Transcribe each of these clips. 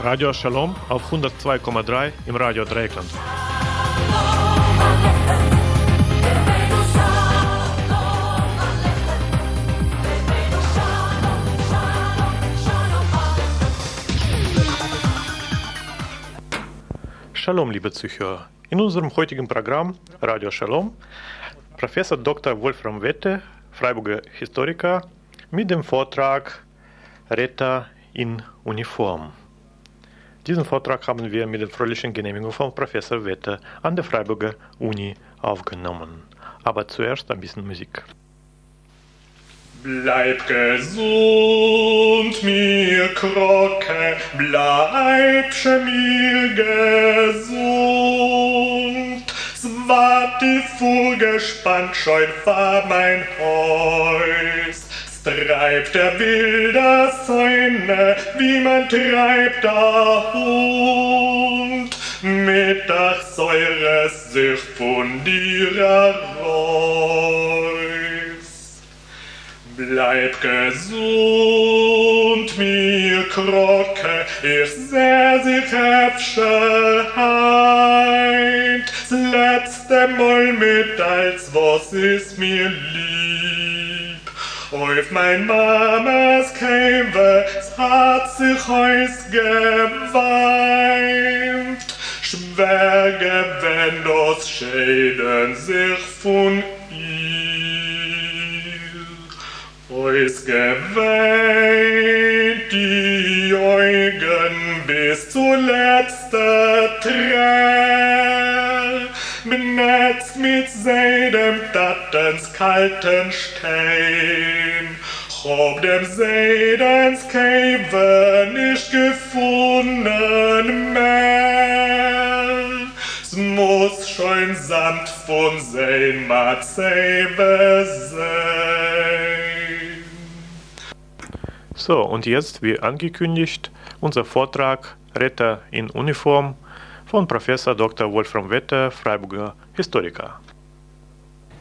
Radio Shalom auf 102,3 im Radio Dreieckland. Shalom, liebe Zuhörer. In unserem heutigen Programm Radio Shalom Professor Dr. Wolfram Wette, Freiburger Historiker, mit dem Vortrag Retter in Uniform. Diesen Vortrag haben wir mit der freundlichen Genehmigung von Professor Wetter an der Freiburger Uni aufgenommen. Aber zuerst ein bisschen Musik. Bleib gesund, mir Krocke, bleib mir gesund. Swart die Fuhr gespannt, scheut war mein Haus treibt der wilde Säune, wie man treibt der Hund. Mittagssäure sich von dir Reus. Bleib gesund, mir Krocke, ich seh sich Herbscheid. Das letzte Mal mit als was ist mir lieb. Auf mein Mamas Käve, hat sich heus geweint. Schwärge, wenn das Schäden sich von Heus geweint die Augen bis zuletzt Tränen benetzt mit seinem Dattens kalten Stein. Ob dem Seidens Käve nicht gefunden mehr. Es muss schon samt von sein Matzebe sein. So, und jetzt, wie angekündigt, unser Vortrag Retter in Uniform von Professor Dr. Wolfram Wetter, Freiburger Historiker.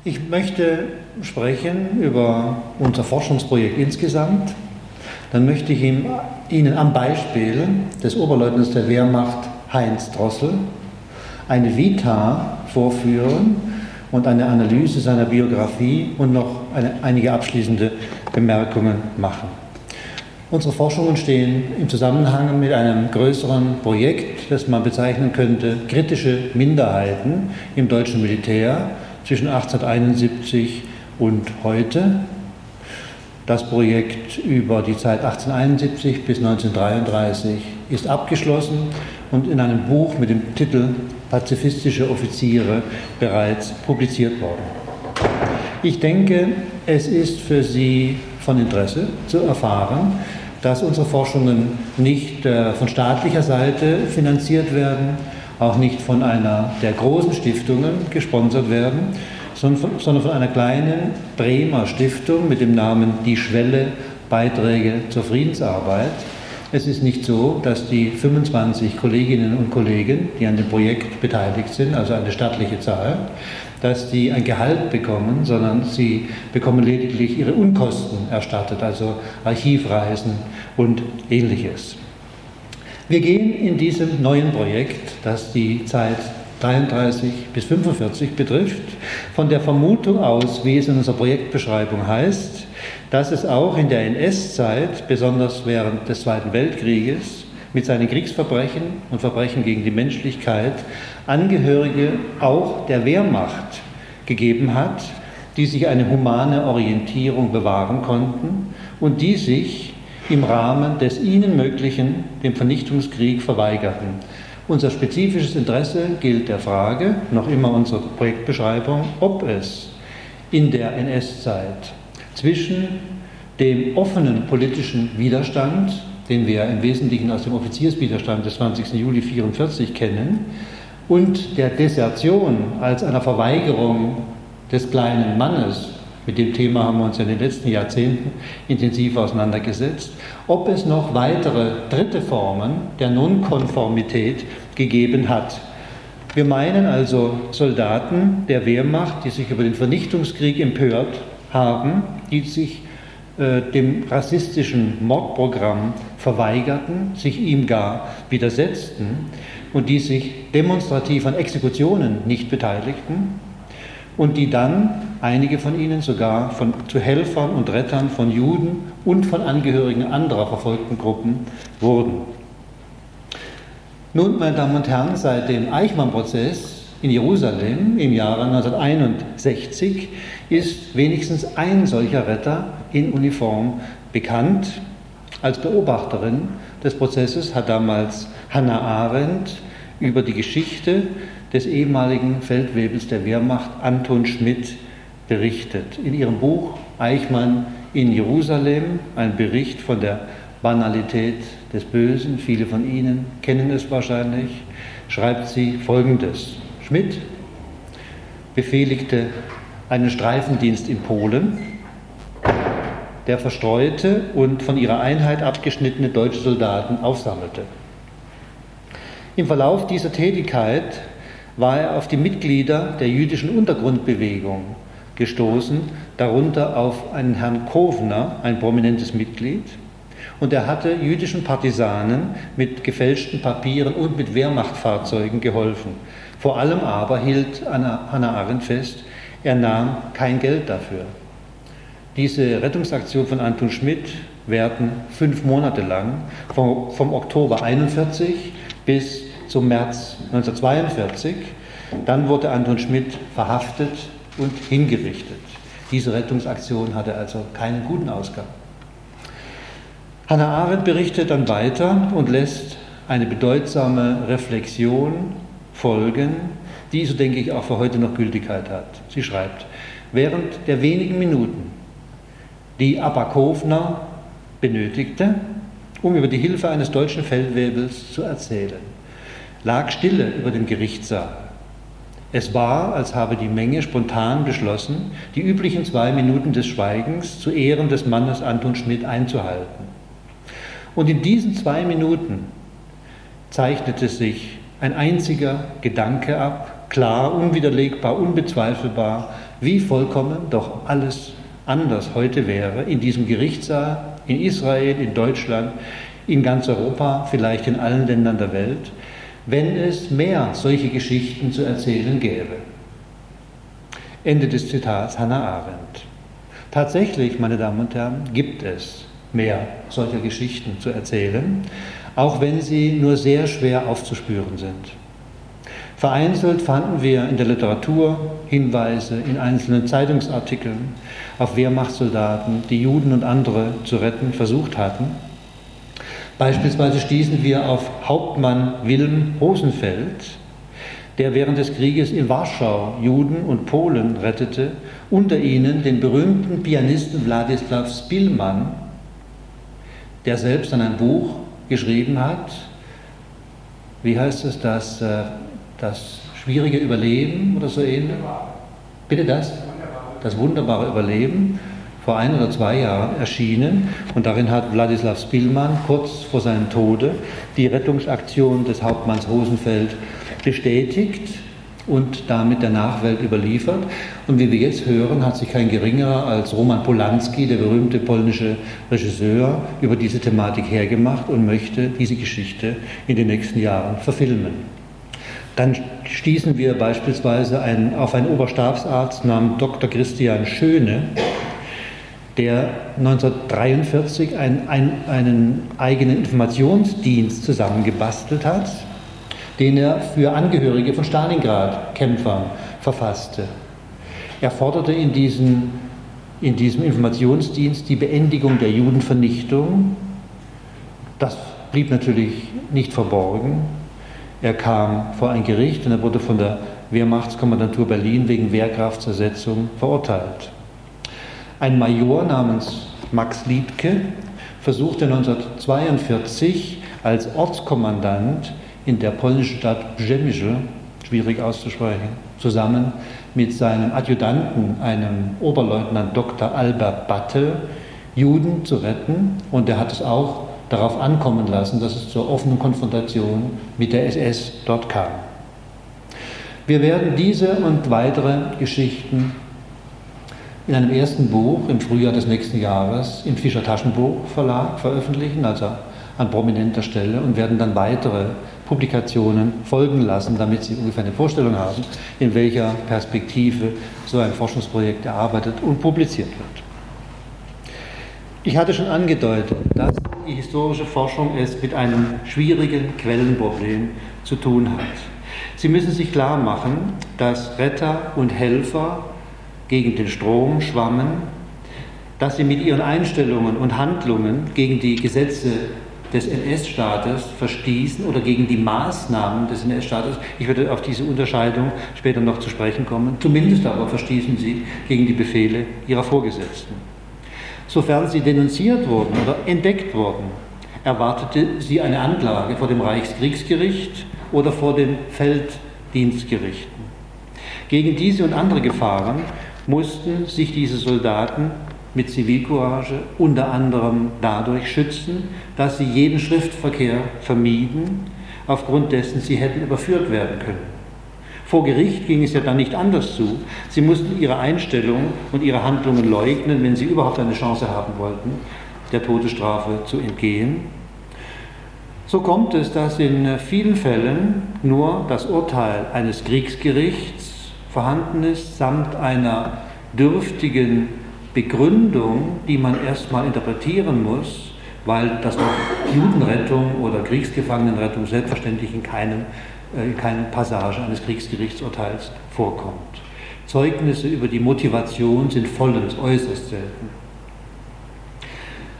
Ich möchte sprechen über unser Forschungsprojekt insgesamt. Dann möchte ich Ihnen am Beispiel des Oberleutnants der Wehrmacht Heinz Drossel eine Vita vorführen und eine Analyse seiner Biografie und noch eine, einige abschließende Bemerkungen machen. Unsere Forschungen stehen im Zusammenhang mit einem größeren Projekt, das man bezeichnen könnte kritische Minderheiten im deutschen Militär zwischen 1871 und heute. Das Projekt über die Zeit 1871 bis 1933 ist abgeschlossen und in einem Buch mit dem Titel Pazifistische Offiziere bereits publiziert worden. Ich denke, es ist für Sie von Interesse zu erfahren, dass unsere Forschungen nicht äh, von staatlicher Seite finanziert werden, auch nicht von einer der großen Stiftungen gesponsert werden, sondern von einer kleinen Bremer Stiftung mit dem Namen Die Schwelle Beiträge zur Friedensarbeit. Es ist nicht so, dass die 25 Kolleginnen und Kollegen, die an dem Projekt beteiligt sind, also eine stattliche Zahl, dass die ein Gehalt bekommen, sondern sie bekommen lediglich ihre Unkosten erstattet, also Archivreisen und ähnliches. Wir gehen in diesem neuen Projekt, das die Zeit 33 bis 45 betrifft, von der Vermutung aus, wie es in unserer Projektbeschreibung heißt, dass es auch in der NS-Zeit, besonders während des Zweiten Weltkrieges, mit seinen Kriegsverbrechen und Verbrechen gegen die Menschlichkeit Angehörige auch der Wehrmacht gegeben hat, die sich eine humane Orientierung bewahren konnten und die sich im Rahmen des ihnen möglichen dem Vernichtungskrieg verweigerten. Unser spezifisches Interesse gilt der Frage, noch immer unsere Projektbeschreibung, ob es in der NS-Zeit zwischen dem offenen politischen Widerstand den wir im Wesentlichen aus dem Offizierswiderstand des 20. Juli 1944 kennen, und der Desertion als einer Verweigerung des kleinen Mannes Mit dem Thema haben wir uns in den letzten Jahrzehnten intensiv auseinandergesetzt. Ob es noch weitere dritte Formen der Nonkonformität gegeben hat. Wir meinen also Soldaten der Wehrmacht, die sich über den Vernichtungskrieg empört haben, die sich äh, dem rassistischen Mordprogramm verweigerten, sich ihm gar widersetzten und die sich demonstrativ an Exekutionen nicht beteiligten und die dann, einige von ihnen sogar, von, zu Helfern und Rettern von Juden und von Angehörigen anderer verfolgten Gruppen wurden. Nun, meine Damen und Herren, seit dem Eichmann-Prozess in Jerusalem im Jahre 1961 ist wenigstens ein solcher Retter in Uniform bekannt. Als Beobachterin des Prozesses hat damals Hannah Arendt über die Geschichte des ehemaligen Feldwebels der Wehrmacht Anton Schmidt berichtet. In ihrem Buch Eichmann in Jerusalem, ein Bericht von der Banalität des Bösen, viele von Ihnen kennen es wahrscheinlich, schreibt sie Folgendes. Schmidt befehligte einen Streifendienst in Polen, der verstreute und von ihrer Einheit abgeschnittene deutsche Soldaten aufsammelte. Im Verlauf dieser Tätigkeit war er auf die Mitglieder der jüdischen Untergrundbewegung gestoßen, darunter auf einen Herrn Kovner, ein prominentes Mitglied, und er hatte jüdischen Partisanen mit gefälschten Papieren und mit Wehrmachtfahrzeugen geholfen. Vor allem aber hielt Hannah Arendt fest, er nahm kein Geld dafür. Diese Rettungsaktion von Anton Schmidt währten fünf Monate lang, vom, vom Oktober 41 bis zum März 1942. Dann wurde Anton Schmidt verhaftet und hingerichtet. Diese Rettungsaktion hatte also keinen guten Ausgang. Hannah Arendt berichtet dann weiter und lässt eine bedeutsame Reflexion folgen, die, so denke ich, auch für heute noch Gültigkeit hat. Sie schreibt, während der wenigen Minuten, die Abakovna benötigte, um über die Hilfe eines deutschen Feldwebels zu erzählen, lag Stille über dem Gerichtssaal. Es war, als habe die Menge spontan beschlossen, die üblichen zwei Minuten des Schweigens zu Ehren des Mannes Anton Schmidt einzuhalten. Und in diesen zwei Minuten zeichnete sich ein einziger Gedanke ab, klar, unwiderlegbar, unbezweifelbar, wie vollkommen doch alles anders heute wäre in diesem Gerichtssaal, in Israel, in Deutschland, in ganz Europa, vielleicht in allen Ländern der Welt, wenn es mehr solche Geschichten zu erzählen gäbe. Ende des Zitats Hannah Arendt. Tatsächlich, meine Damen und Herren, gibt es mehr solcher Geschichten zu erzählen, auch wenn sie nur sehr schwer aufzuspüren sind. Vereinzelt fanden wir in der Literatur Hinweise in einzelnen Zeitungsartikeln auf Wehrmachtssoldaten, die Juden und andere zu retten versucht hatten. Beispielsweise stießen wir auf Hauptmann Wilhelm Rosenfeld, der während des Krieges in Warschau Juden und Polen rettete, unter ihnen den berühmten Pianisten Wladislaw Spilman, der selbst dann ein Buch geschrieben hat. Wie heißt es, das äh, das schwierige Überleben oder so ähnlich. Bitte das? Das wunderbare Überleben vor ein oder zwei Jahren erschienen und darin hat Wladislaw Spilman kurz vor seinem Tode die Rettungsaktion des Hauptmanns Rosenfeld bestätigt und damit der Nachwelt überliefert. Und wie wir jetzt hören, hat sich kein geringerer als Roman Polanski, der berühmte polnische Regisseur, über diese Thematik hergemacht und möchte diese Geschichte in den nächsten Jahren verfilmen. Dann stießen wir beispielsweise ein, auf einen Oberstabsarzt namens Dr. Christian Schöne, der 1943 ein, ein, einen eigenen Informationsdienst zusammengebastelt hat, den er für Angehörige von Stalingrad-Kämpfern verfasste. Er forderte in, diesen, in diesem Informationsdienst die Beendigung der Judenvernichtung. Das blieb natürlich nicht verborgen. Er kam vor ein Gericht und er wurde von der Wehrmachtskommandantur Berlin wegen Wehrkraftzersetzung verurteilt. Ein Major namens Max Liedke versuchte 1942 als Ortskommandant in der polnischen Stadt Brzemice, schwierig auszusprechen, zusammen mit seinem Adjutanten, einem Oberleutnant Dr. Albert Battel, Juden zu retten und er hat es auch darauf ankommen lassen, dass es zur offenen Konfrontation mit der SS dort kam. Wir werden diese und weitere Geschichten in einem ersten Buch im Frühjahr des nächsten Jahres im Fischer Taschenbuch Verlag veröffentlichen, also an prominenter Stelle, und werden dann weitere Publikationen folgen lassen, damit Sie ungefähr eine Vorstellung haben, in welcher Perspektive so ein Forschungsprojekt erarbeitet und publiziert wird. Ich hatte schon angedeutet, dass die historische Forschung es mit einem schwierigen Quellenproblem zu tun hat. Sie müssen sich klar machen, dass Retter und Helfer gegen den Strom schwammen, dass sie mit ihren Einstellungen und Handlungen gegen die Gesetze des NS-Staates verstießen oder gegen die Maßnahmen des NS-Staates. Ich werde auf diese Unterscheidung später noch zu sprechen kommen. Zumindest aber verstießen sie gegen die Befehle ihrer Vorgesetzten. Sofern sie denunziert wurden oder entdeckt wurden, erwartete sie eine Anklage vor dem Reichskriegsgericht oder vor den Felddienstgerichten. Gegen diese und andere Gefahren mussten sich diese Soldaten mit Zivilcourage unter anderem dadurch schützen, dass sie jeden Schriftverkehr vermieden, aufgrund dessen sie hätten überführt werden können. Vor Gericht ging es ja dann nicht anders zu. Sie mussten ihre Einstellung und ihre Handlungen leugnen, wenn sie überhaupt eine Chance haben wollten, der Todesstrafe zu entgehen. So kommt es, dass in vielen Fällen nur das Urteil eines Kriegsgerichts vorhanden ist, samt einer dürftigen Begründung, die man erstmal interpretieren muss, weil das Judenrettung oder Kriegsgefangenenrettung selbstverständlich in keinem in keiner Passage eines Kriegsgerichtsurteils vorkommt. Zeugnisse über die Motivation sind vollends äußerst selten.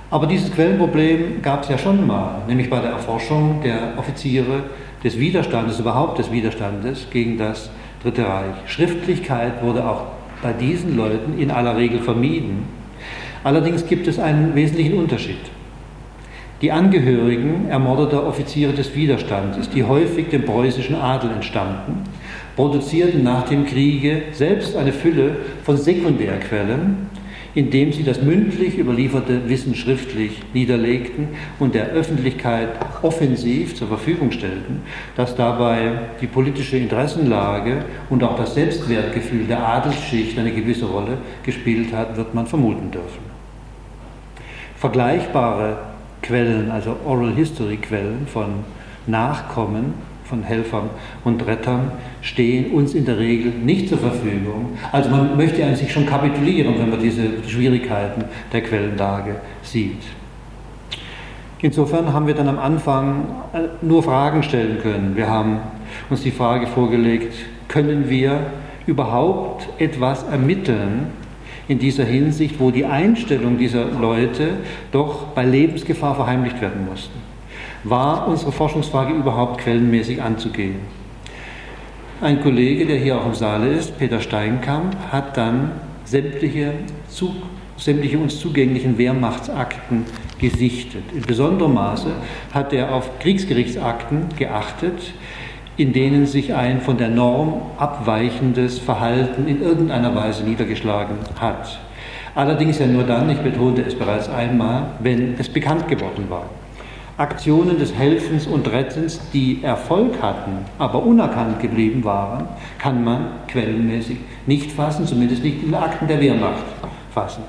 Aber dieses Quellenproblem gab es ja schon mal, nämlich bei der Erforschung der Offiziere des Widerstandes, überhaupt des Widerstandes gegen das Dritte Reich. Schriftlichkeit wurde auch bei diesen Leuten in aller Regel vermieden. Allerdings gibt es einen wesentlichen Unterschied. Die Angehörigen ermordeter Offiziere des Widerstandes, die häufig dem preußischen Adel entstammten, produzierten nach dem Kriege selbst eine Fülle von Sekundärquellen, indem sie das mündlich überlieferte Wissen schriftlich niederlegten und der Öffentlichkeit offensiv zur Verfügung stellten, dass dabei die politische Interessenlage und auch das Selbstwertgefühl der Adelsschicht eine gewisse Rolle gespielt hat, wird man vermuten dürfen. Vergleichbare Quellen, also Oral History Quellen von Nachkommen von Helfern und Rettern stehen uns in der Regel nicht zur Verfügung. Also man möchte eigentlich schon kapitulieren, wenn man diese Schwierigkeiten der Quellenlage sieht. Insofern haben wir dann am Anfang äh, nur Fragen stellen können. Wir haben uns die Frage vorgelegt, können wir überhaupt etwas ermitteln in dieser Hinsicht, wo die Einstellung dieser Leute doch bei Lebensgefahr verheimlicht werden mussten. War unsere Forschungsfrage überhaupt quellenmäßig anzugehen? Ein Kollege, der hier auch im Saale ist, Peter Steinkamp, hat dann sämtliche, zu, sämtliche uns zugänglichen Wehrmachtsakten gesichtet. In besonderem Maße hat er auf Kriegsgerichtsakten geachtet, in denen sich ein von der Norm abweichendes Verhalten in irgendeiner Weise niedergeschlagen hat. Allerdings ja nur dann, ich betonte es bereits einmal, wenn es bekannt geworden war. Aktionen des Helfens und Rettens, die Erfolg hatten, aber unerkannt geblieben waren, kann man quellenmäßig nicht fassen, zumindest nicht in den Akten der Wehrmacht fassen.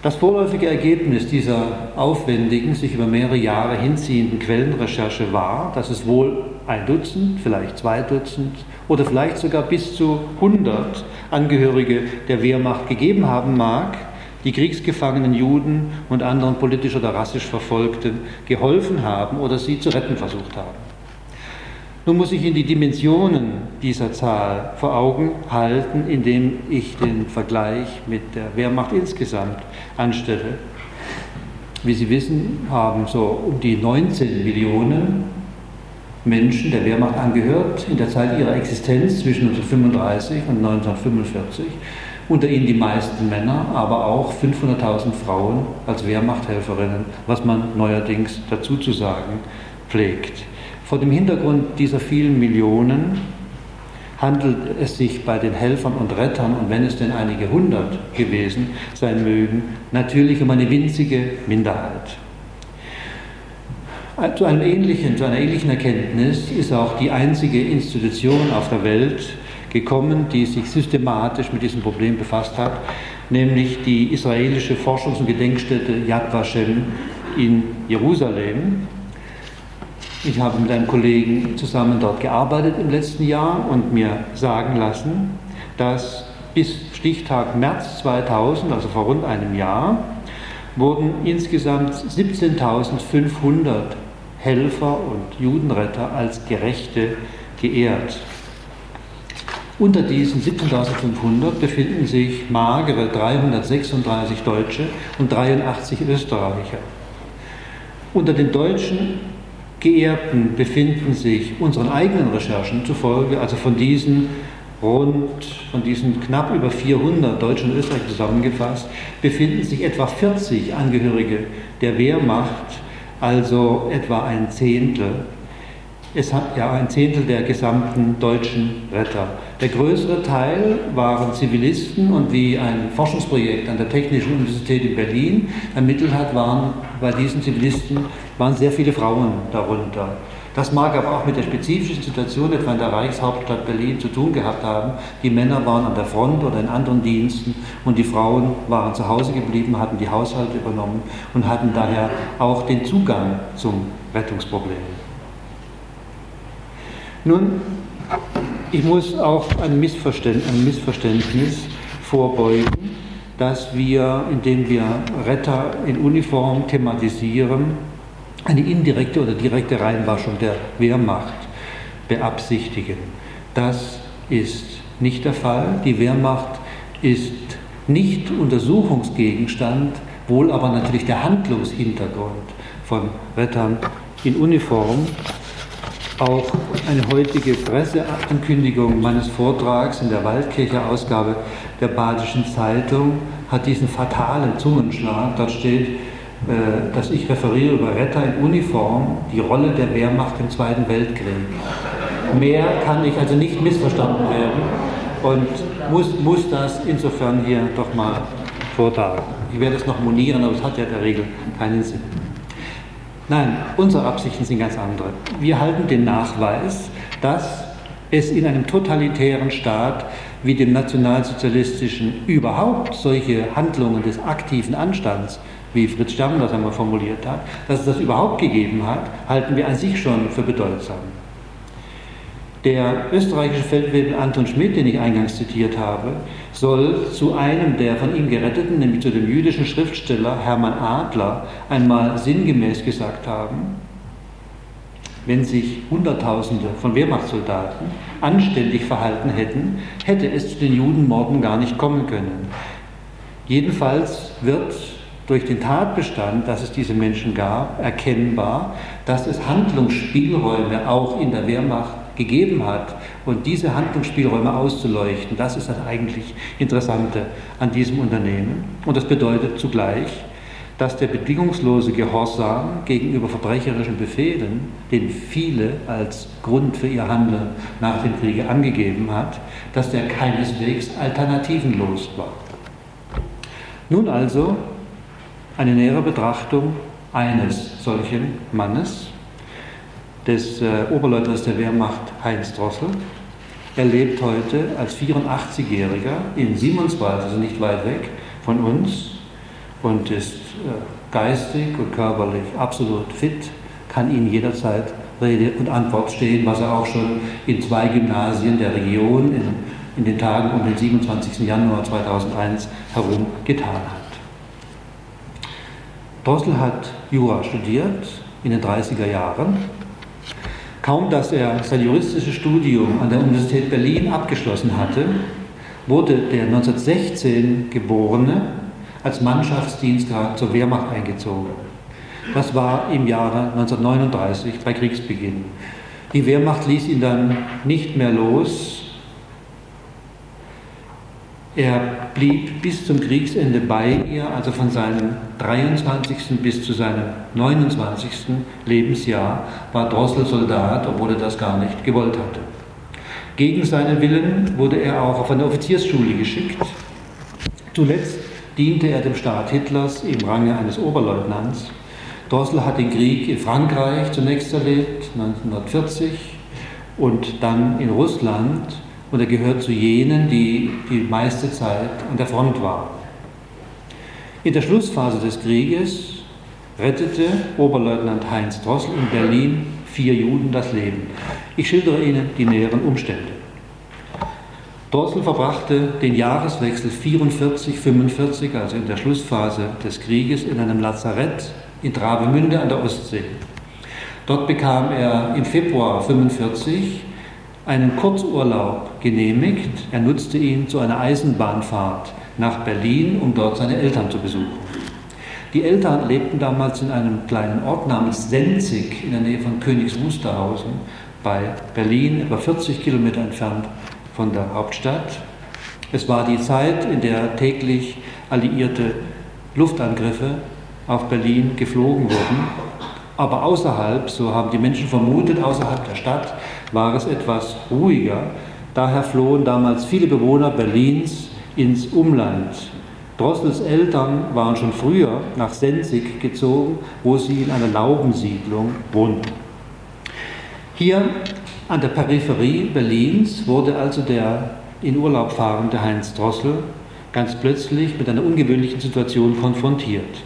Das vorläufige Ergebnis dieser aufwendigen, sich über mehrere Jahre hinziehenden Quellenrecherche war, dass es wohl ein Dutzend, vielleicht zwei Dutzend oder vielleicht sogar bis zu 100 Angehörige der Wehrmacht gegeben haben mag, die kriegsgefangenen Juden und anderen politisch oder rassisch Verfolgten geholfen haben oder sie zu retten versucht haben. Nun muss ich Ihnen die Dimensionen dieser Zahl vor Augen halten, indem ich den Vergleich mit der Wehrmacht insgesamt anstelle. Wie Sie wissen, haben so um die 19 Millionen Menschen der Wehrmacht angehört in der Zeit ihrer Existenz zwischen 1935 und 1945. Unter ihnen die meisten Männer, aber auch 500.000 Frauen als Wehrmachthelferinnen, was man neuerdings dazu zu sagen pflegt. Vor dem Hintergrund dieser vielen Millionen handelt es sich bei den Helfern und Rettern, und wenn es denn einige hundert gewesen sein mögen, natürlich um eine winzige Minderheit. Zu, einem ähnlichen, zu einer ähnlichen Erkenntnis ist auch die einzige Institution auf der Welt gekommen, die sich systematisch mit diesem Problem befasst hat, nämlich die israelische Forschungs- und Gedenkstätte Yad Vashem in Jerusalem. Ich habe mit einem Kollegen zusammen dort gearbeitet im letzten Jahr und mir sagen lassen, dass bis Stichtag März 2000, also vor rund einem Jahr, wurden insgesamt 17.500 Helfer und Judenretter als Gerechte geehrt. Unter diesen 17.500 befinden sich magere 336 Deutsche und 83 Österreicher. Unter den deutschen Geehrten befinden sich unseren eigenen Recherchen zufolge, also von diesen rund, von diesen knapp über 400 Deutschen und Österreicher zusammengefasst, befinden sich etwa 40 Angehörige der Wehrmacht also etwa ein Zehntel. Es hat ja ein Zehntel der gesamten deutschen Retter. Der größere Teil waren Zivilisten und wie ein Forschungsprojekt an der Technischen Universität in Berlin ermittelt hat, waren bei diesen Zivilisten waren sehr viele Frauen darunter. Das mag aber auch mit der spezifischen Situation etwa in der Reichshauptstadt Berlin zu tun gehabt haben. Die Männer waren an der Front oder in anderen Diensten und die Frauen waren zu Hause geblieben, hatten die Haushalte übernommen und hatten daher auch den Zugang zum Rettungsproblem. Nun, ich muss auch ein Missverständnis, ein Missverständnis vorbeugen, dass wir, indem wir Retter in Uniform thematisieren, eine indirekte oder direkte Reinwaschung der Wehrmacht beabsichtigen. Das ist nicht der Fall. Die Wehrmacht ist nicht Untersuchungsgegenstand, wohl aber natürlich der Handlungshintergrund von Rettern in Uniform. Auch eine heutige Presseankündigung meines Vortrags in der Waldkircher Ausgabe der Badischen Zeitung hat diesen fatalen Zungenschlag. Dort steht, äh, dass ich referiere über Retter in Uniform, die Rolle der Wehrmacht im Zweiten Weltkrieg. Mehr kann ich also nicht missverstanden werden und muss, muss das insofern hier doch mal vortragen. Ich werde es noch monieren, aber es hat ja in der Regel keinen Sinn. Nein, unsere Absichten sind ganz andere. Wir halten den Nachweis, dass es in einem totalitären Staat wie dem nationalsozialistischen überhaupt solche Handlungen des aktiven Anstands wie Fritz Stern das einmal formuliert hat, dass es das überhaupt gegeben hat, halten wir an sich schon für bedeutsam. Der österreichische Feldwebel Anton Schmidt, den ich eingangs zitiert habe, soll zu einem der von ihm geretteten, nämlich zu dem jüdischen Schriftsteller Hermann Adler, einmal sinngemäß gesagt haben, wenn sich Hunderttausende von Wehrmachtssoldaten anständig verhalten hätten, hätte es zu den Judenmorden gar nicht kommen können. Jedenfalls wird durch den Tatbestand, dass es diese Menschen gab, erkennbar, dass es Handlungsspielräume auch in der Wehrmacht gegeben hat. Und diese Handlungsspielräume auszuleuchten, das ist das eigentlich Interessante an diesem Unternehmen. Und das bedeutet zugleich, dass der bedingungslose Gehorsam gegenüber verbrecherischen Befehlen, den viele als Grund für ihr Handeln nach dem Kriege angegeben hat, dass der keineswegs alternativenlos war. Nun also eine nähere Betrachtung eines solchen Mannes, des äh, Oberleutnants der Wehrmacht Heinz Drossel. Er lebt heute als 84-Jähriger in Simonswald, also nicht weit weg von uns, und ist äh, geistig und körperlich absolut fit, kann Ihnen jederzeit Rede und Antwort stehen, was er auch schon in zwei Gymnasien der Region in, in den Tagen um den 27. Januar 2001 herum getan hat. Drossel hat Jura studiert in den 30er Jahren. Kaum dass er sein juristisches Studium an der Universität Berlin abgeschlossen hatte, wurde der 1916 geborene als Mannschaftsdienstgrad zur Wehrmacht eingezogen. Das war im Jahre 1939 bei Kriegsbeginn. Die Wehrmacht ließ ihn dann nicht mehr los er blieb bis zum Kriegsende bei ihr, also von seinem 23. bis zu seinem 29. Lebensjahr war Drossel Soldat, obwohl er das gar nicht gewollt hatte. Gegen seinen Willen wurde er auch auf eine Offiziersschule geschickt. Zuletzt diente er dem Staat Hitlers im Range eines Oberleutnants. Drossel hat den Krieg in Frankreich zunächst erlebt, 1940, und dann in Russland. Und er gehört zu jenen, die die meiste Zeit an der Front waren. In der Schlussphase des Krieges rettete Oberleutnant Heinz Drossel in Berlin vier Juden das Leben. Ich schildere Ihnen die näheren Umstände. Drossel verbrachte den Jahreswechsel 44-45, also in der Schlussphase des Krieges, in einem Lazarett in Travemünde an der Ostsee. Dort bekam er im Februar 45 einen Kurzurlaub genehmigt. Er nutzte ihn zu einer Eisenbahnfahrt nach Berlin, um dort seine Eltern zu besuchen. Die Eltern lebten damals in einem kleinen Ort namens Senzig in der Nähe von Königs Wusterhausen bei Berlin, etwa 40 Kilometer entfernt von der Hauptstadt. Es war die Zeit, in der täglich alliierte Luftangriffe auf Berlin geflogen wurden. Aber außerhalb, so haben die Menschen vermutet, außerhalb der Stadt war es etwas ruhiger. Daher flohen damals viele Bewohner Berlins ins Umland, Drossels Eltern waren schon früher nach Senzig gezogen, wo sie in einer Laubensiedlung wohnten. Hier an der Peripherie Berlins wurde also der in Urlaub fahrende Heinz Drossel ganz plötzlich mit einer ungewöhnlichen Situation konfrontiert.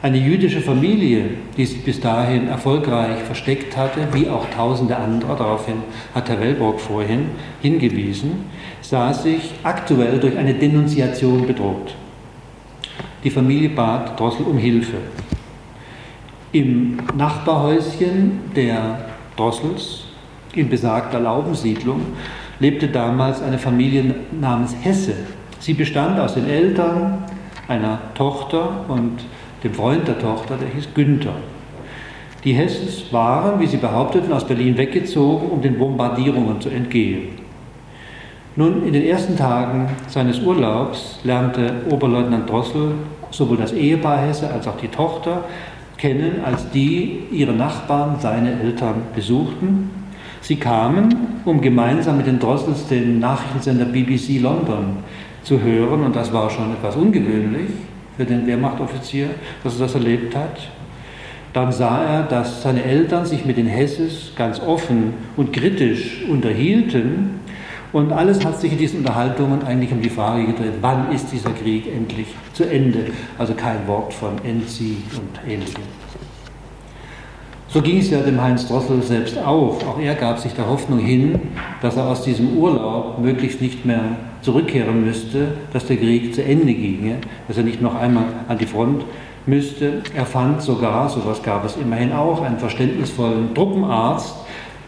Eine jüdische Familie, die sich bis dahin erfolgreich versteckt hatte, wie auch tausende andere, daraufhin hat Herr Wellbrock vorhin hingewiesen, sah sich aktuell durch eine Denunziation bedroht. Die Familie bat Drossel um Hilfe. Im Nachbarhäuschen der Drossels, in besagter Laubensiedlung, lebte damals eine Familie namens Hesse. Sie bestand aus den Eltern, einer Tochter und dem Freund der Tochter, der hieß Günther. Die Hesses waren, wie sie behaupteten, aus Berlin weggezogen, um den Bombardierungen zu entgehen. Nun, in den ersten Tagen seines Urlaubs lernte Oberleutnant Drossel sowohl das Ehepaar Hesse als auch die Tochter kennen, als die ihre Nachbarn, seine Eltern besuchten. Sie kamen, um gemeinsam mit den Drossels den Nachrichtensender BBC London zu hören, und das war schon etwas ungewöhnlich für den Wehrmachtoffizier, dass er das erlebt hat. Dann sah er, dass seine Eltern sich mit den Hesses ganz offen und kritisch unterhielten und alles hat sich in diesen Unterhaltungen eigentlich um die Frage gedreht, wann ist dieser Krieg endlich zu Ende? Also kein Wort von Endsieg und ähnlichem. So ging es ja dem Heinz Drossel selbst auch. Auch er gab sich der Hoffnung hin, dass er aus diesem Urlaub möglichst nicht mehr zurückkehren müsste, dass der Krieg zu Ende ginge, dass er nicht noch einmal an die Front müsste. Er fand sogar, sowas gab es immerhin auch, einen verständnisvollen Truppenarzt,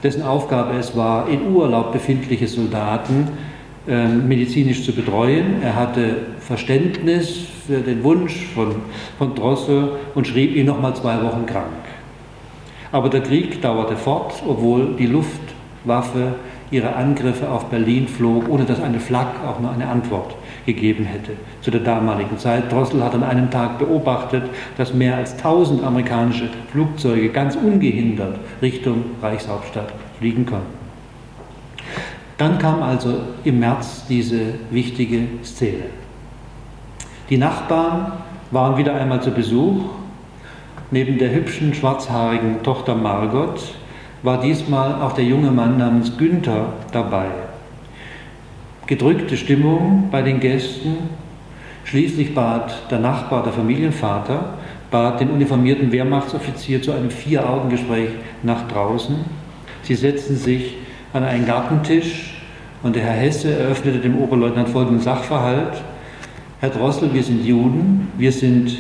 dessen Aufgabe es war, in Urlaub befindliche Soldaten äh, medizinisch zu betreuen. Er hatte Verständnis für den Wunsch von, von Drossel und schrieb ihn nochmal zwei Wochen krank. Aber der Krieg dauerte fort, obwohl die Luftwaffe ihre Angriffe auf Berlin flog, ohne dass eine Flak auch nur eine Antwort gegeben hätte zu der damaligen Zeit. Drossel hat an einem Tag beobachtet, dass mehr als 1000 amerikanische Flugzeuge ganz ungehindert Richtung Reichshauptstadt fliegen konnten. Dann kam also im März diese wichtige Szene. Die Nachbarn waren wieder einmal zu Besuch. Neben der hübschen schwarzhaarigen Tochter Margot war diesmal auch der junge Mann namens Günther dabei gedrückte Stimmung bei den Gästen. Schließlich bat der Nachbar, der Familienvater, bat den uniformierten Wehrmachtsoffizier zu einem Vier-Augen-Gespräch nach draußen. Sie setzten sich an einen Gartentisch und der Herr Hesse eröffnete dem Oberleutnant folgenden Sachverhalt. Herr Drossel, wir sind Juden, wir, sind,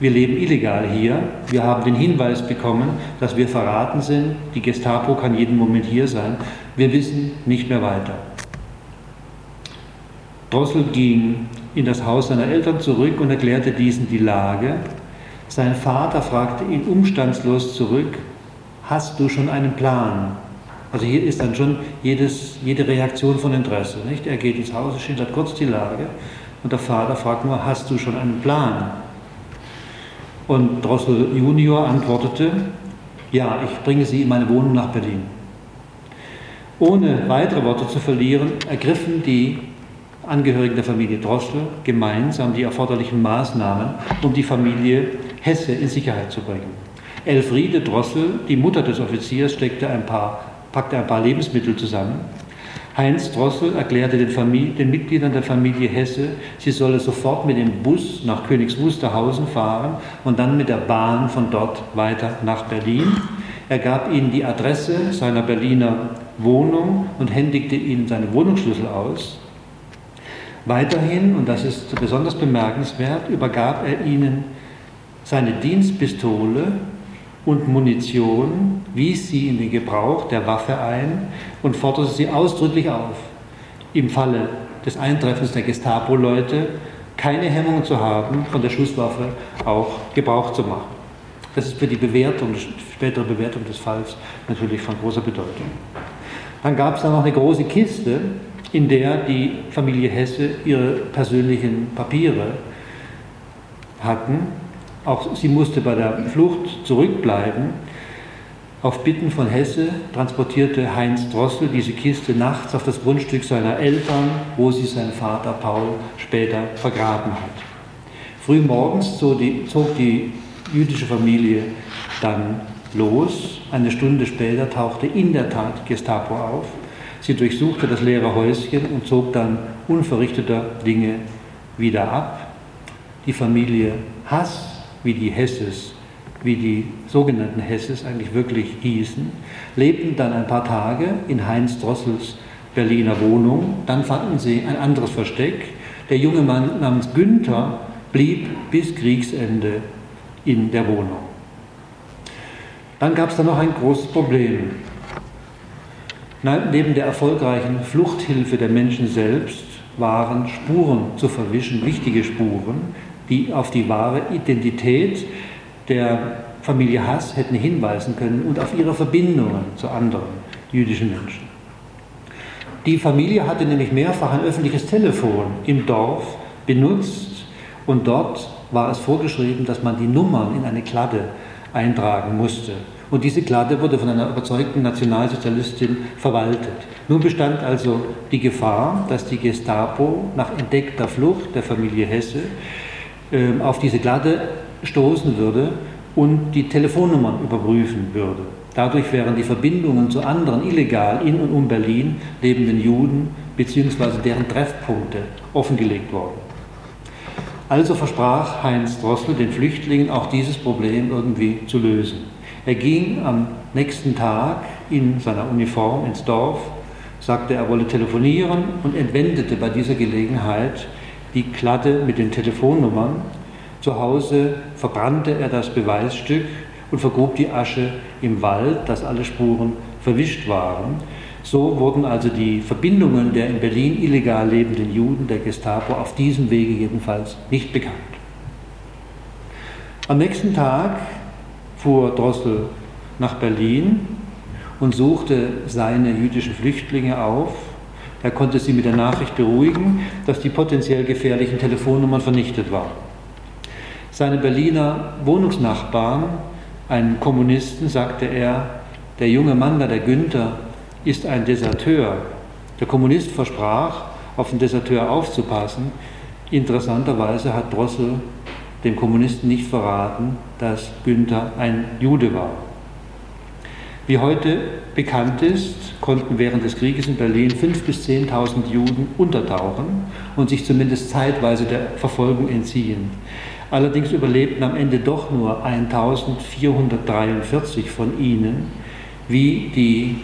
wir leben illegal hier, wir haben den Hinweis bekommen, dass wir verraten sind, die Gestapo kann jeden Moment hier sein, wir wissen nicht mehr weiter. Drossel ging in das Haus seiner Eltern zurück und erklärte diesen die Lage. Sein Vater fragte ihn umstandslos zurück, hast du schon einen Plan? Also hier ist dann schon jedes, jede Reaktion von Interesse. Nicht? Er geht ins Haus, schildert kurz die Lage und der Vater fragt nur, hast du schon einen Plan? Und Drossel Junior antwortete, ja, ich bringe sie in meine Wohnung nach Berlin. Ohne weitere Worte zu verlieren, ergriffen die Angehörigen der Familie Drossel gemeinsam die erforderlichen Maßnahmen, um die Familie Hesse in Sicherheit zu bringen. Elfriede Drossel, die Mutter des Offiziers, steckte ein paar, packte ein paar Lebensmittel zusammen. Heinz Drossel erklärte den, Familie, den, Mitgliedern der Familie Hesse, sie solle sofort mit dem Bus nach Königs Wusterhausen fahren und dann mit der Bahn von dort weiter nach Berlin. Er gab ihnen die Adresse seiner Berliner Wohnung und händigte ihnen seine Wohnungsschlüssel aus. Weiterhin, und das ist besonders bemerkenswert, übergab er ihnen seine Dienstpistole und Munition, wies sie in den Gebrauch der Waffe ein und forderte sie ausdrücklich auf, im Falle des Eintreffens der Gestapo-Leute keine Hemmung zu haben, von der Schusswaffe auch Gebrauch zu machen. Das ist für die Bewertung, die spätere Bewertung des Falls natürlich von großer Bedeutung. Dann gab es dann noch eine große Kiste, in der die Familie Hesse ihre persönlichen Papiere hatten. Auch sie musste bei der Flucht zurückbleiben. Auf Bitten von Hesse transportierte Heinz Drossel diese Kiste nachts auf das Grundstück seiner Eltern, wo sie sein Vater Paul später vergraben hat. Frühmorgens zog die, zog die jüdische Familie dann los. Eine Stunde später tauchte in der Tat Gestapo auf. Sie durchsuchte das leere Häuschen und zog dann unverrichteter Dinge wieder ab. Die Familie Hass, wie die Hesses, wie die sogenannten Hesses eigentlich wirklich hießen, lebten dann ein paar Tage in Heinz Drossels Berliner Wohnung. Dann fanden sie ein anderes Versteck. Der junge Mann namens Günther blieb bis Kriegsende in der Wohnung. Dann gab es da noch ein großes Problem. Neben der erfolgreichen Fluchthilfe der Menschen selbst waren Spuren zu verwischen, wichtige Spuren, die auf die wahre Identität der Familie Hass hätten hinweisen können und auf ihre Verbindungen zu anderen jüdischen Menschen. Die Familie hatte nämlich mehrfach ein öffentliches Telefon im Dorf benutzt und dort war es vorgeschrieben, dass man die Nummern in eine Kladde eintragen musste. Und diese Kladde wurde von einer überzeugten Nationalsozialistin verwaltet. Nun bestand also die Gefahr, dass die Gestapo nach entdeckter Flucht der Familie Hesse äh, auf diese Kladde stoßen würde und die Telefonnummern überprüfen würde. Dadurch wären die Verbindungen zu anderen illegal in und um Berlin lebenden Juden bzw. deren Treffpunkte offengelegt worden. Also versprach Heinz Drossel den Flüchtlingen auch dieses Problem irgendwie zu lösen. Er ging am nächsten Tag in seiner Uniform ins Dorf, sagte, er wolle telefonieren und entwendete bei dieser Gelegenheit die Kladde mit den Telefonnummern. Zu Hause verbrannte er das Beweisstück und vergrub die Asche im Wald, dass alle Spuren verwischt waren. So wurden also die Verbindungen der in Berlin illegal lebenden Juden der Gestapo auf diesem Wege jedenfalls nicht bekannt. Am nächsten Tag fuhr Drossel nach Berlin und suchte seine jüdischen Flüchtlinge auf. Er konnte sie mit der Nachricht beruhigen, dass die potenziell gefährlichen Telefonnummern vernichtet waren. Seine Berliner Wohnungsnachbarn, einen Kommunisten, sagte er, der junge Mann da, der Günther, ist ein Deserteur. Der Kommunist versprach, auf den Deserteur aufzupassen. Interessanterweise hat Drossel dem Kommunisten nicht verraten, dass Günther ein Jude war. Wie heute bekannt ist, konnten während des Krieges in Berlin 5.000 bis 10.000 Juden untertauchen und sich zumindest zeitweise der Verfolgung entziehen. Allerdings überlebten am Ende doch nur 1.443 von ihnen, wie die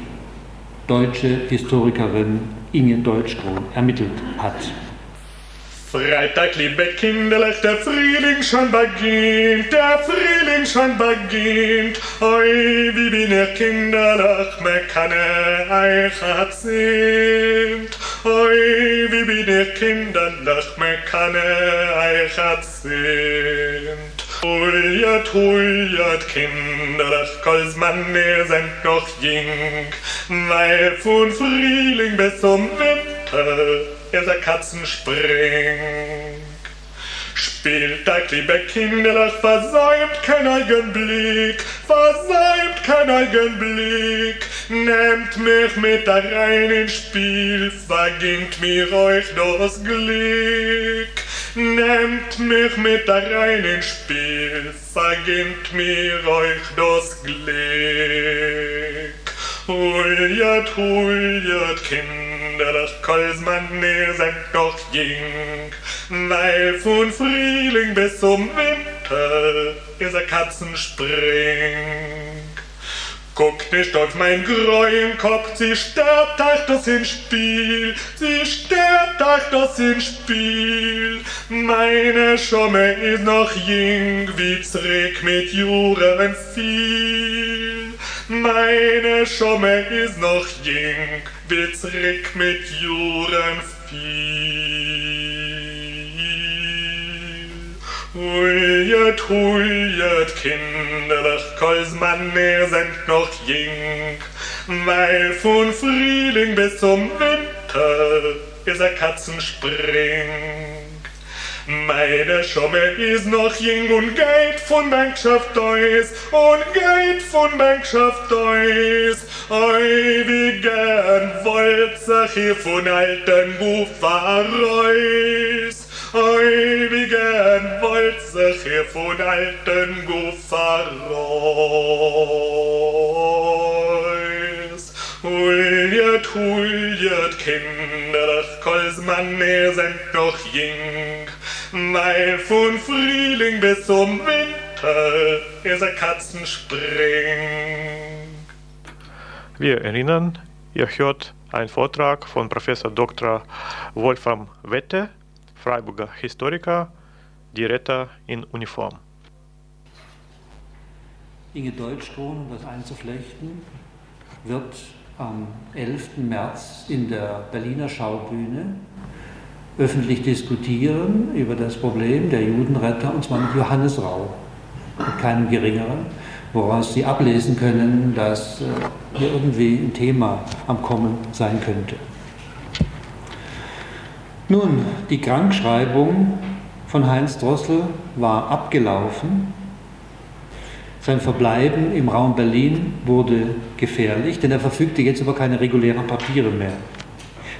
deutsche Historikerin Inge Deutschkron ermittelt hat. Freitag, liebe Kinderlech, der Frühling schon beginnt, der Frühling schon beginnt. Oi, wie bin ihr Kinderlech, me kanne euch hat sind. Oi, wie bin ihr Kinderlech, me kanne euch hat sind. Huljat, huljat, Kinderlech, kals man ihr seid noch jing, weil von Frühling bis zum Winter er der Katzen springt. Spieltag, liebe Kinderlach, versäumt kein Augenblick, versäumt kein Augenblick. nehmt mich mit rein ins Spiel, vergingt mir euch das Glück. Nehmt mich mit rein ins Spiel, vergingt mir euch das Glück. Huljat, huljat, kinderlich, Kolsmann, ihr seid noch jing, weil von Frühling bis zum Winter ihr seid Katzenspring. Guckt nicht auf mein greuen Kopf, sie stirbt euch das in Spiel, sie stirbt euch das in Spiel. Meine Schomme ist noch jing, wie zurück mit Juren viel. Meine Schomme ist noch jing, wie zurück mit Juren viel. Huljat, huljat, kinderlich, Kolsmann, ihr seid noch jing, weil von Frühling bis zum Winter ist er Katzenspring. Meine Schomme ist noch jing und geht von Bankschaft Deus und geht von Bankschaft Deus. Oi, wie gern wollt sich hier von alten Gufareus. Oi, wie gern wollt sich hier von alten Gufareus. Huljat, huljat, kinderlich, Kolsmann, ihr seid noch jing, weil von Frühling bis zum Winter ist ein Katzenspring. Wir erinnern, ihr hört einen Vortrag von Professor Dr. Wolfram Wette, Freiburger Historiker, die Retter in Uniform. Inge Deutschkron, um das einzuflechten, wird am 11. März in der Berliner Schaubühne öffentlich diskutieren über das Problem der Judenretter, und zwar mit Johannes Rau, mit keinem geringeren, woraus Sie ablesen können, dass äh, hier irgendwie ein Thema am Kommen sein könnte. Nun, die Krankschreibung von Heinz Drossel war abgelaufen. Sein Verbleiben im Raum Berlin wurde gefährlich, denn er verfügte jetzt über keine regulären Papiere mehr,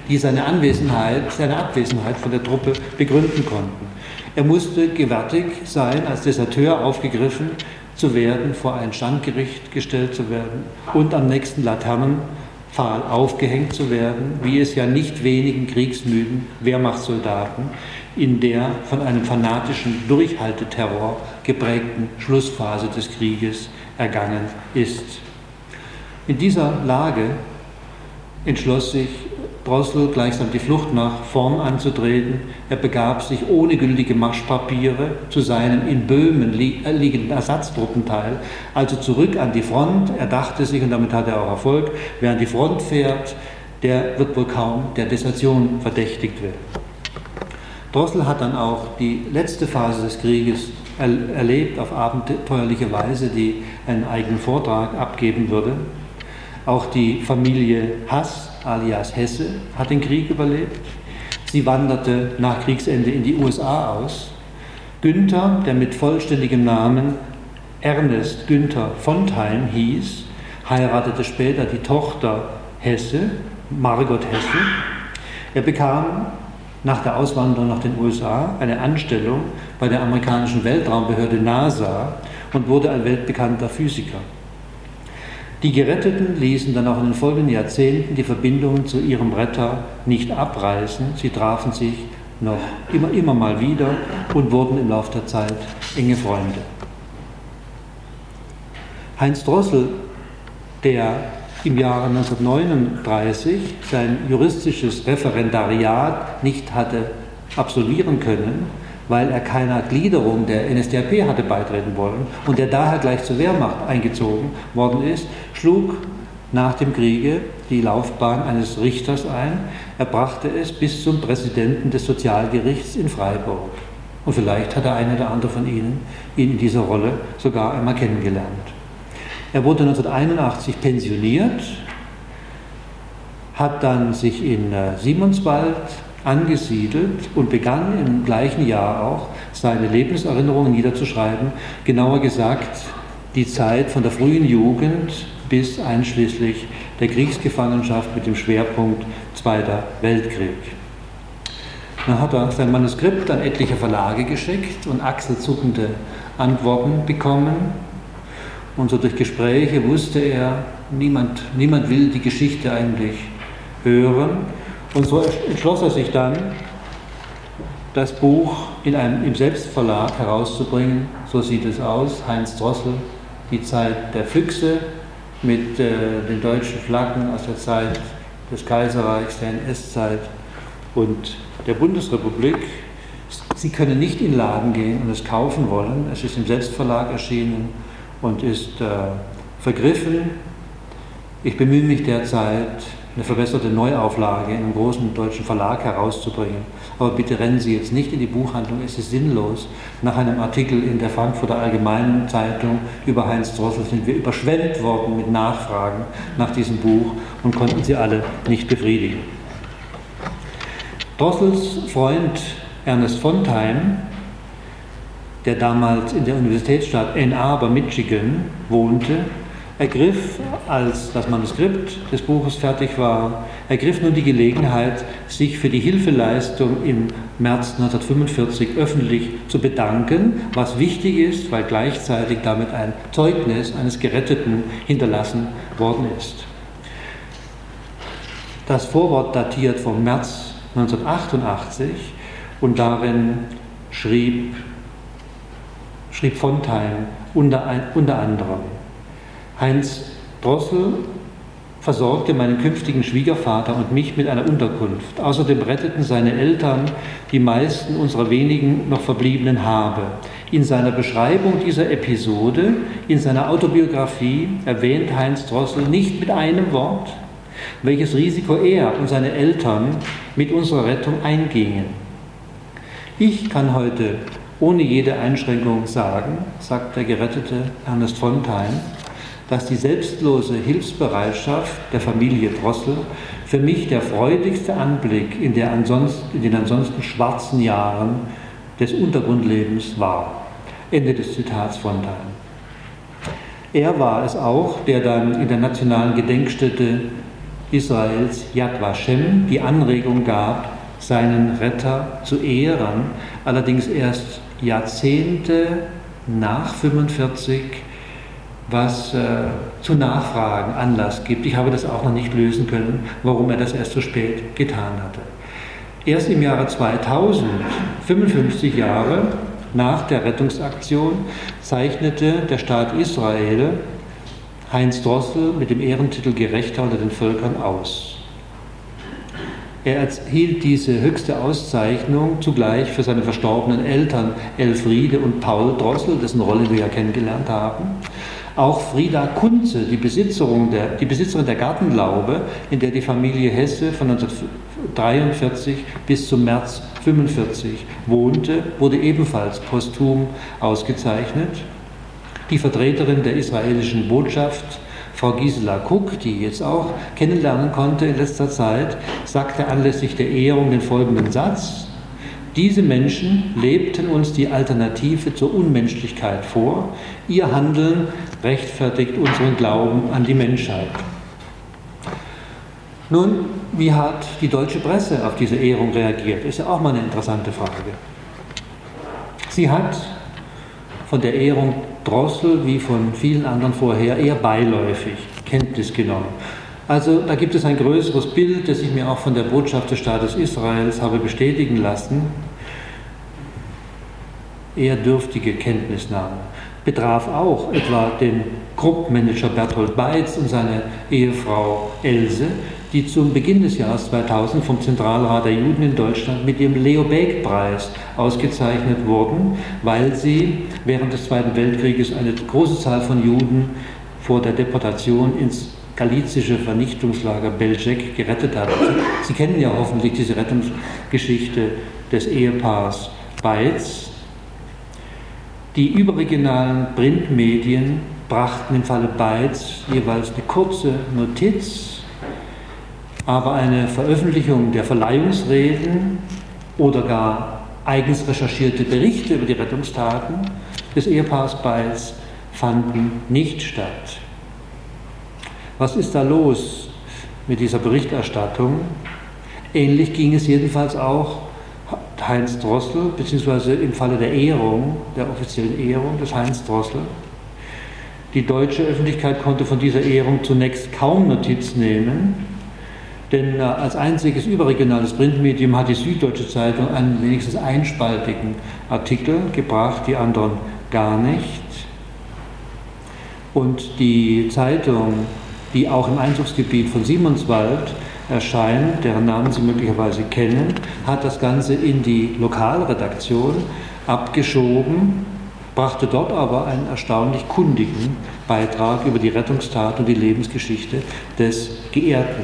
die seine Anwesenheit, seine Abwesenheit von der Truppe begründen konnten. Er musste gewärtig sein, als Deserteur aufgegriffen zu werden, vor ein Standgericht gestellt zu werden und am nächsten Laternenpfahl aufgehängt zu werden, wie es ja nicht wenigen kriegsmüden Wehrmachtssoldaten in der von einem fanatischen Durchhalteterror geprägten Schlussphase des Krieges ergangen ist. In dieser Lage entschloss sich Drossel gleichsam die Flucht nach vorn anzutreten. Er begab sich ohne gültige Marschpapiere zu seinem in Böhmen liegenden Ersatztruppenteil, also zurück an die Front. Er dachte sich, und damit hat er auch Erfolg, wer an die Front fährt, der wird wohl kaum der Desertion verdächtigt werden. Drossel hat dann auch die letzte Phase des Krieges erlebt auf abenteuerliche Weise, die einen eigenen Vortrag abgeben würde. Auch die Familie Hass alias Hesse hat den Krieg überlebt. Sie wanderte nach Kriegsende in die USA aus. Günther, der mit vollständigem Namen Ernest Günther Fontheim hieß, heiratete später die Tochter Hesse, Margot Hesse. Er bekam nach der Auswanderung nach den USA eine Anstellung bei der amerikanischen Weltraumbehörde NASA und wurde ein weltbekannter Physiker. Die Geretteten ließen dann auch in den folgenden Jahrzehnten die Verbindungen zu ihrem Retter nicht abreißen. Sie trafen sich noch immer, immer mal wieder und wurden im Laufe der Zeit enge Freunde. Heinz Drossel, der im Jahre 1939 sein juristisches Referendariat nicht hatte absolvieren können, weil er keiner Gliederung der NSDAP hatte beitreten wollen und der daher gleich zur Wehrmacht eingezogen worden ist, schlug nach dem Kriege die Laufbahn eines Richters ein. Er brachte es bis zum Präsidenten des Sozialgerichts in Freiburg. Und vielleicht hat der eine oder andere von Ihnen ihn in dieser Rolle sogar einmal kennengelernt. Er wurde 1981 pensioniert, hat dann sich in äh, Simonswald angesiedelt und begann im gleichen Jahr auch seine Lebenserinnerungen niederzuschreiben, genauer gesagt die Zeit von der frühen Jugend bis einschließlich der Kriegsgefangenschaft mit dem Schwerpunkt Zweiter Weltkrieg. Dann hat er sein Manuskript an etliche Verlage geschickt und achselzuckende Antworten bekommen. Und so durch Gespräche wusste er, niemand, niemand will die Geschichte eigentlich hören. Und so entschloss er sich dann, das Buch in einem, im Selbstverlag herauszubringen. So sieht es aus. Heinz Drossel, Die Zeit der Füchse mit äh, den deutschen Flaggen aus der Zeit des Kaiserreichs, der NS-Zeit und der Bundesrepublik. Sie können nicht in den Laden gehen und es kaufen wollen. Es ist im Selbstverlag erschienen und ist äh, vergriffen. Ich bemühe mich derzeit, eine verbesserte Neuauflage in einem großen deutschen Verlag herauszubringen. Aber bitte rennen Sie jetzt nicht in die Buchhandlung, es ist sinnlos. Nach einem Artikel in der Frankfurter Allgemeinen Zeitung über Heinz Drossel sind wir überschwemmt worden mit Nachfragen nach diesem Buch und konnten sie alle nicht befriedigen. Drossels Freund Ernest Fontheim, der damals in der Universitätsstadt Ann Arbor, Michigan, wohnte, ergriff, als das Manuskript des Buches fertig war, ergriff nun die Gelegenheit, sich für die Hilfeleistung im März 1945 öffentlich zu bedanken, was wichtig ist, weil gleichzeitig damit ein Zeugnis eines Geretteten hinterlassen worden ist. Das Vorwort datiert vom März 1988 und darin schrieb, schrieb Fontheim unter, unter anderem, Heinz Drossel versorgte meinen künftigen Schwiegervater und mich mit einer Unterkunft. Außerdem retteten seine Eltern die meisten unserer wenigen noch verbliebenen Habe. In seiner Beschreibung dieser Episode, in seiner Autobiografie erwähnt Heinz Drossel nicht mit einem Wort, welches Risiko er und seine Eltern mit unserer Rettung eingingen. Ich kann heute ohne jede Einschränkung sagen, sagt der gerettete Ernest Fontheim, dass die selbstlose Hilfsbereitschaft der Familie Drossel für mich der freudigste Anblick in, der ansonsten, in den ansonsten schwarzen Jahren des Untergrundlebens war. Ende des Zitats von Fontheim. Er war es auch, der dann in der nationalen Gedenkstätte Israels Yad Vashem die Anregung gab, seinen Retter zu ehren, allerdings erst Jahrzehnte nach 45 was äh, zu Nachfragen Anlass gibt. Ich habe das auch noch nicht lösen können, warum er das erst so spät getan hatte. Erst im Jahre 2000, 55 Jahre nach der Rettungsaktion, zeichnete der Staat Israel Heinz Drossel mit dem Ehrentitel Gerechter unter den Völkern aus. Er erhielt diese höchste Auszeichnung zugleich für seine verstorbenen Eltern Elfriede und Paul Drossel, dessen Rolle wir ja kennengelernt haben, auch Frieda Kunze, die Besitzerin der, die Besitzerin der Gartenlaube, in der die Familie Hesse von 1943 bis zum März 1945 wohnte, wurde ebenfalls posthum ausgezeichnet. Die Vertreterin der israelischen Botschaft, Frau Gisela Kuck, die ich jetzt auch kennenlernen konnte in letzter Zeit, sagte anlässlich der Ehrung den folgenden Satz. Diese Menschen lebten uns die Alternative zur Unmenschlichkeit vor. Ihr Handeln rechtfertigt unseren Glauben an die Menschheit. Nun, wie hat die deutsche Presse auf diese Ehrung reagiert? Ist ja auch mal eine interessante Frage. Sie hat von der Ehrung Drossel wie von vielen anderen vorher eher beiläufig Kenntnis genommen. Also da gibt es ein größeres Bild, das ich mir auch von der Botschaft des Staates Israels habe bestätigen lassen. Eher dürftige Kenntnisnahme betraf auch etwa den Gruppmanager Berthold Beitz und seine Ehefrau Else, die zum Beginn des Jahres 2000 vom Zentralrat der Juden in Deutschland mit dem Leo Baeck-Preis ausgezeichnet wurden, weil sie während des Zweiten Weltkrieges eine große Zahl von Juden vor der Deportation ins galizische Vernichtungslager Belzec gerettet hat. Sie kennen ja hoffentlich diese Rettungsgeschichte des Ehepaars Beitz. Die überregionalen Printmedien brachten im Falle Beitz jeweils eine kurze Notiz, aber eine Veröffentlichung der Verleihungsreden oder gar eigens recherchierte Berichte über die Rettungstaten des Ehepaars Beitz fanden nicht statt. Was ist da los mit dieser Berichterstattung? Ähnlich ging es jedenfalls auch Heinz Drossel, beziehungsweise im Falle der Ehrung, der offiziellen Ehrung des Heinz Drossel. Die deutsche Öffentlichkeit konnte von dieser Ehrung zunächst kaum Notiz nehmen, denn äh, als einziges überregionales Printmedium hat die Süddeutsche Zeitung einen wenigstens einspaltigen Artikel gebracht, die anderen gar nicht. Und die Zeitung, die auch im Einzugsgebiet von Simonswald erscheint, deren Namen Sie möglicherweise kennen, hat das Ganze in die Lokalredaktion abgeschoben, brachte dort aber einen erstaunlich kundigen Beitrag über die Rettungstat und die Lebensgeschichte des Geehrten.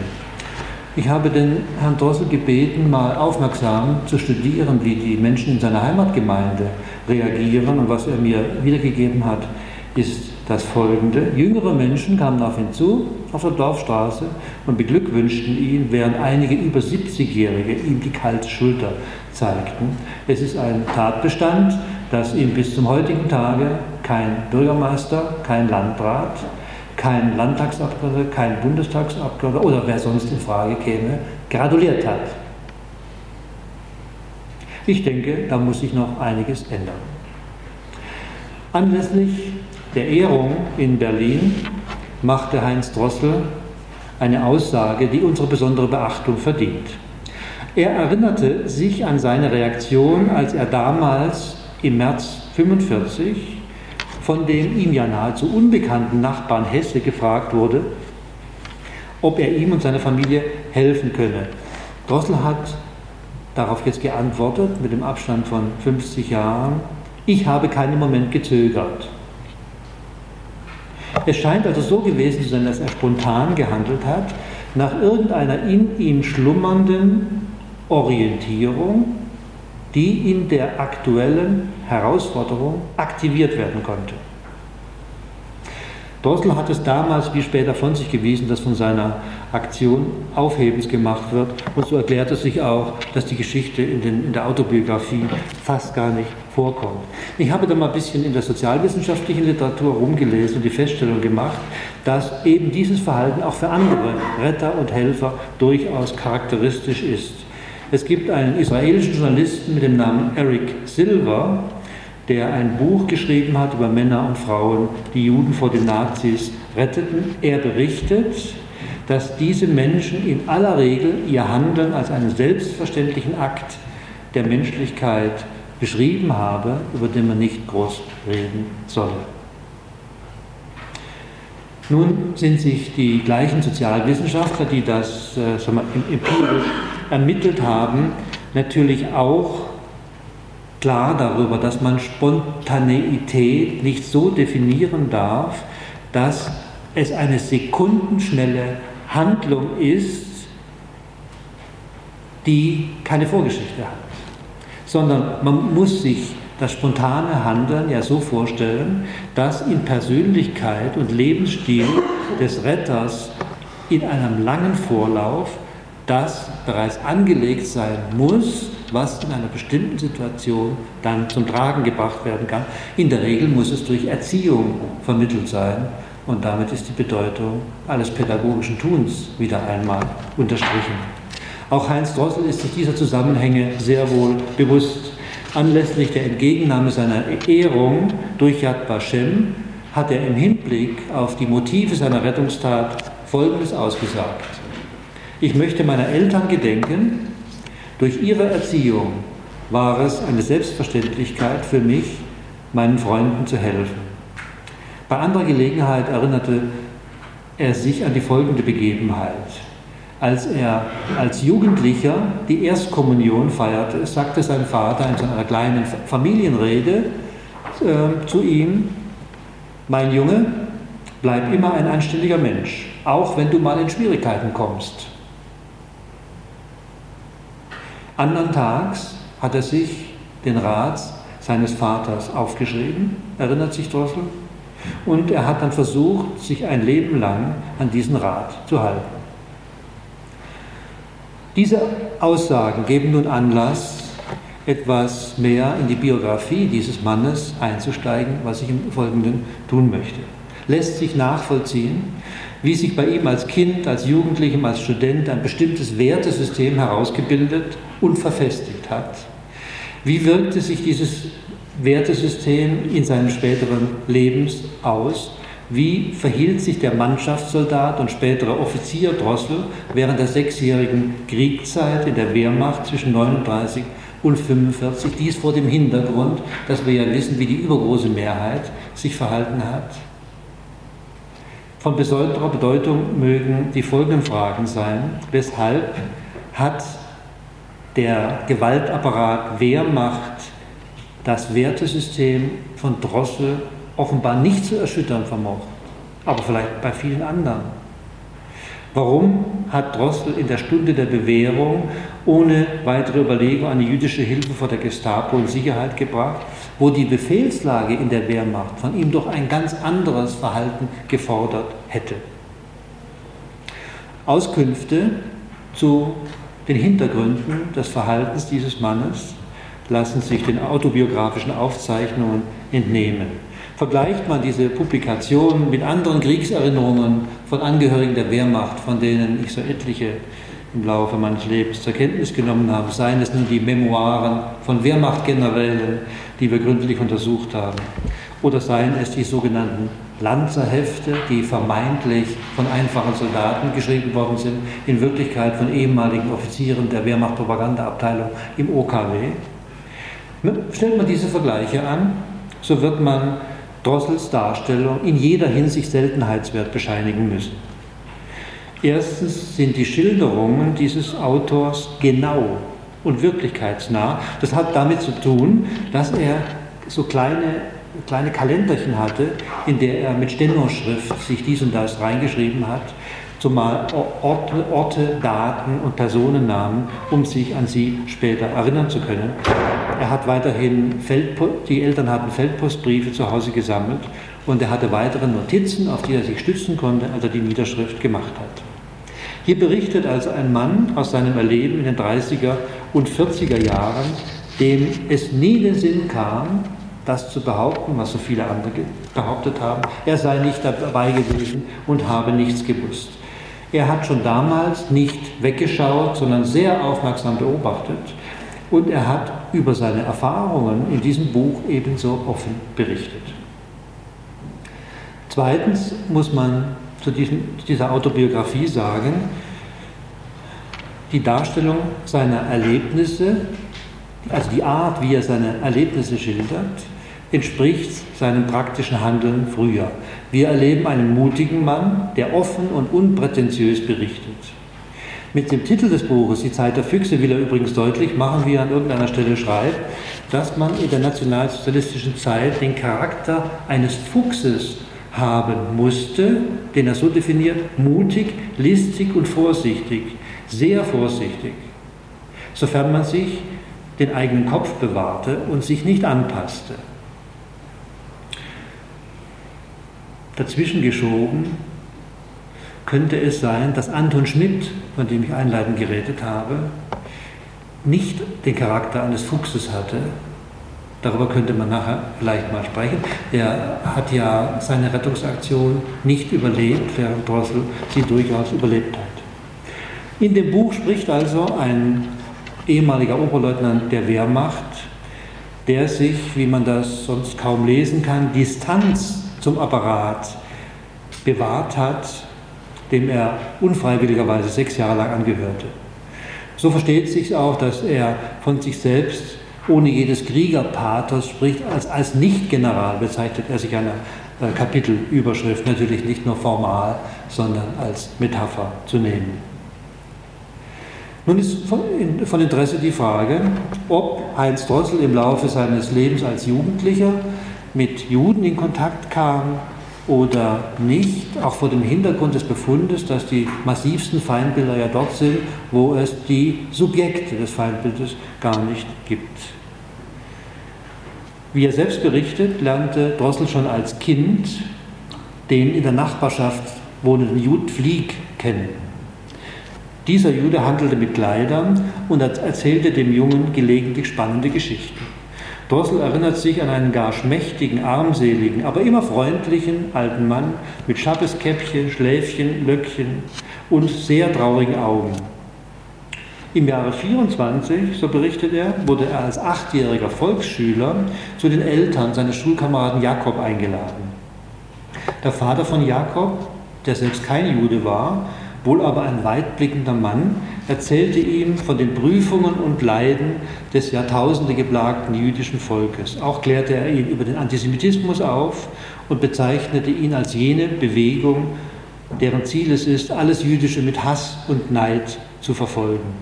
Ich habe den Herrn Drossel gebeten, mal aufmerksam zu studieren, wie die Menschen in seiner Heimatgemeinde reagieren. Und was er mir wiedergegeben hat, ist das folgende. Jüngere Menschen kamen auf ihn zu, auf der Dorfstraße, und beglückwünschten ihn, während einige über 70-Jährige ihm die kalte Schulter zeigten. Es ist ein Tatbestand, dass ihm bis zum heutigen Tage kein Bürgermeister, kein Landrat, kein Landtagsabgeordneter, kein Bundestagsabgeordneter oder wer sonst in Frage käme, gratuliert hat. Ich denke, da muss sich noch einiges ändern. Anlässlich der Ehrung in Berlin machte Heinz Drossel eine Aussage, die unsere besondere Beachtung verdient. Er erinnerte sich an seine Reaktion, als er damals im März 1945 von dem ihm ja nahezu unbekannten Nachbarn Hesse gefragt wurde, ob er ihm und seiner Familie helfen könne. Drossel hat darauf jetzt geantwortet mit dem Abstand von 50 Jahren, ich habe keinen Moment gezögert. Es scheint also so gewesen zu sein, dass er spontan gehandelt hat, nach irgendeiner in ihm schlummernden Orientierung, die in der aktuellen Herausforderung aktiviert werden konnte. Drossel hat es damals wie später von sich gewiesen, dass von seiner Aktion Aufhebens gemacht wird. Und so erklärt es sich auch, dass die Geschichte in, den, in der Autobiografie fast gar nicht vorkommt. Ich habe da mal ein bisschen in der sozialwissenschaftlichen Literatur rumgelesen und die Feststellung gemacht, dass eben dieses Verhalten auch für andere Retter und Helfer durchaus charakteristisch ist. Es gibt einen israelischen Journalisten mit dem Namen Eric Silver, der ein Buch geschrieben hat über Männer und Frauen, die Juden vor den Nazis retteten. Er berichtet, dass diese Menschen in aller Regel ihr Handeln als einen selbstverständlichen Akt der Menschlichkeit beschrieben habe, über den man nicht groß reden solle. Nun sind sich die gleichen Sozialwissenschaftler, die das äh, wir, empirisch ermittelt haben, natürlich auch klar darüber, dass man Spontaneität nicht so definieren darf, dass es eine sekundenschnelle Handlung ist, die keine Vorgeschichte hat, sondern man muss sich das spontane Handeln ja so vorstellen, dass in Persönlichkeit und Lebensstil des Retters in einem langen Vorlauf das bereits angelegt sein muss, was in einer bestimmten Situation dann zum Tragen gebracht werden kann. In der Regel muss es durch Erziehung vermittelt sein und damit ist die Bedeutung alles pädagogischen Tuns wieder einmal unterstrichen. Auch Heinz Drossel ist sich dieser Zusammenhänge sehr wohl bewusst. Anlässlich der Entgegennahme seiner Ehrung durch Yad Vashem hat er im Hinblick auf die Motive seiner Rettungstat Folgendes ausgesagt. Ich möchte meiner Eltern gedenken, durch ihre Erziehung war es eine Selbstverständlichkeit für mich, meinen Freunden zu helfen. Bei anderer Gelegenheit erinnerte er sich an die folgende Begebenheit. Als er als Jugendlicher die Erstkommunion feierte, sagte sein Vater in seiner kleinen Familienrede äh, zu ihm, mein Junge, bleib immer ein anständiger Mensch, auch wenn du mal in Schwierigkeiten kommst. Andern Tags hat er sich den Rat seines Vaters aufgeschrieben, erinnert sich Drossel, und er hat dann versucht, sich ein Leben lang an diesen Rat zu halten. Diese Aussagen geben nun Anlass, etwas mehr in die Biografie dieses Mannes einzusteigen, was ich im Folgenden tun möchte. Lässt sich nachvollziehen, wie sich bei ihm als Kind, als Jugendlichem, als Student ein bestimmtes Wertesystem herausgebildet und verfestigt hat. Wie wirkte sich dieses Wertesystem in seinem späteren Lebens aus? Wie verhielt sich der Mannschaftssoldat und spätere Offizier Drossel während der sechsjährigen Kriegszeit in der Wehrmacht zwischen 39 und 45? Dies vor dem Hintergrund, dass wir ja wissen, wie die übergroße Mehrheit sich verhalten hat. Von besonderer Bedeutung mögen die folgenden Fragen sein. Weshalb hat der Gewaltapparat Wehrmacht das Wertesystem von Drossel offenbar nicht zu erschüttern vermocht, aber vielleicht bei vielen anderen. Warum hat Drossel in der Stunde der Bewährung ohne weitere Überlegung eine jüdische Hilfe vor der Gestapo in Sicherheit gebracht, wo die Befehlslage in der Wehrmacht von ihm doch ein ganz anderes Verhalten gefordert hätte? Auskünfte zu den Hintergründen des Verhaltens dieses Mannes lassen sich den autobiografischen Aufzeichnungen entnehmen. Vergleicht man diese Publikation mit anderen Kriegserinnerungen von Angehörigen der Wehrmacht, von denen ich so etliche im Laufe meines Lebens zur Kenntnis genommen habe, seien es nun die Memoiren von Wehrmachtgenerälen, die wir gründlich untersucht haben, oder seien es die sogenannten Lanzerhefte, die vermeintlich von einfachen Soldaten geschrieben worden sind, in Wirklichkeit von ehemaligen Offizieren der Wehrmacht-Propagandaabteilung im OKW. Stellt man diese Vergleiche an, so wird man Drossels Darstellung in jeder Hinsicht Seltenheitswert bescheinigen müssen. Erstens sind die Schilderungen dieses Autors genau und wirklichkeitsnah. Das hat damit zu tun, dass er so kleine, kleine Kalenderchen hatte, in der er mit Stenoschrift sich dies und das reingeschrieben hat, zumal Orte, Orte, Daten und Personennamen, um sich an sie später erinnern zu können. Er hat weiterhin Feldpost, die Eltern hatten Feldpostbriefe zu Hause gesammelt und er hatte weitere Notizen, auf die er sich stützen konnte, als er die Niederschrift gemacht hat. Hier berichtet also ein Mann aus seinem Erleben in den 30er und 40er Jahren, dem es nie den Sinn kam, das zu behaupten, was so viele andere behauptet haben. Er sei nicht dabei gewesen und habe nichts gewusst. Er hat schon damals nicht weggeschaut, sondern sehr aufmerksam beobachtet und er hat über seine Erfahrungen in diesem Buch ebenso offen berichtet. Zweitens muss man zu diesem, dieser Autobiografie sagen, die Darstellung seiner Erlebnisse, also die Art, wie er seine Erlebnisse schildert, entspricht seinem praktischen Handeln früher. Wir erleben einen mutigen Mann, der offen und unprätentiös berichtet. Mit dem Titel des Buches, Die Zeit der Füchse, will er übrigens deutlich machen, wie er an irgendeiner Stelle schreibt, dass man in der nationalsozialistischen Zeit den Charakter eines Fuchses haben musste, den er so definiert, mutig, listig und vorsichtig, sehr vorsichtig, sofern man sich den eigenen Kopf bewahrte und sich nicht anpasste. dazwischen geschoben, könnte es sein, dass Anton Schmidt, von dem ich einleitend geredet habe, nicht den Charakter eines Fuchses hatte. Darüber könnte man nachher vielleicht mal sprechen. Er hat ja seine Rettungsaktion nicht überlebt, während Drossel sie durchaus überlebt hat. In dem Buch spricht also ein ehemaliger Oberleutnant der Wehrmacht, der sich, wie man das sonst kaum lesen kann, Distanz zum Apparat bewahrt hat, dem er unfreiwilligerweise sechs Jahre lang angehörte. So versteht sich auch, dass er von sich selbst ohne jedes Kriegerpathos spricht, als, als Nicht-General bezeichnet er sich einer äh, Kapitelüberschrift, natürlich nicht nur formal, sondern als Metapher zu nehmen. Nun ist von, Interesse die Frage, ob Heinz Drossel im Laufe seines Lebens als Jugendlicher mit Juden in Kontakt kam oder nicht, auch vor dem Hintergrund des Befundes, dass die massivsten Feindbilder ja dort sind, wo es die Subjekte des Feindbildes gar nicht gibt. Wie er selbst berichtet, lernte Drossel schon als Kind den in der Nachbarschaft wohnenden Jud Flieg kennen. Dieser Jude handelte mit Kleidern und erzählte dem Jungen gelegentlich spannende Geschichten. Drossel erinnert sich an einen gar schmächtigen, armseligen, aber immer freundlichen alten Mann mit Schabbeskäppchen, Schläfchen, Löckchen und sehr traurigen Augen. Im Jahre 24, so berichtet er, wurde er als achtjähriger Volksschüler zu den Eltern seines Schulkameraden Jakob eingeladen. Der Vater von Jakob, der selbst kein Jude war, wohl aber ein weitblickender Mann, erzählte ihm von den Prüfungen und Leiden des Jahrtausende geplagten jüdischen Volkes. Auch klärte er ihn über den Antisemitismus auf und bezeichnete ihn als jene Bewegung, deren Ziel es ist, alles Jüdische mit Hass und Neid zu verfolgen.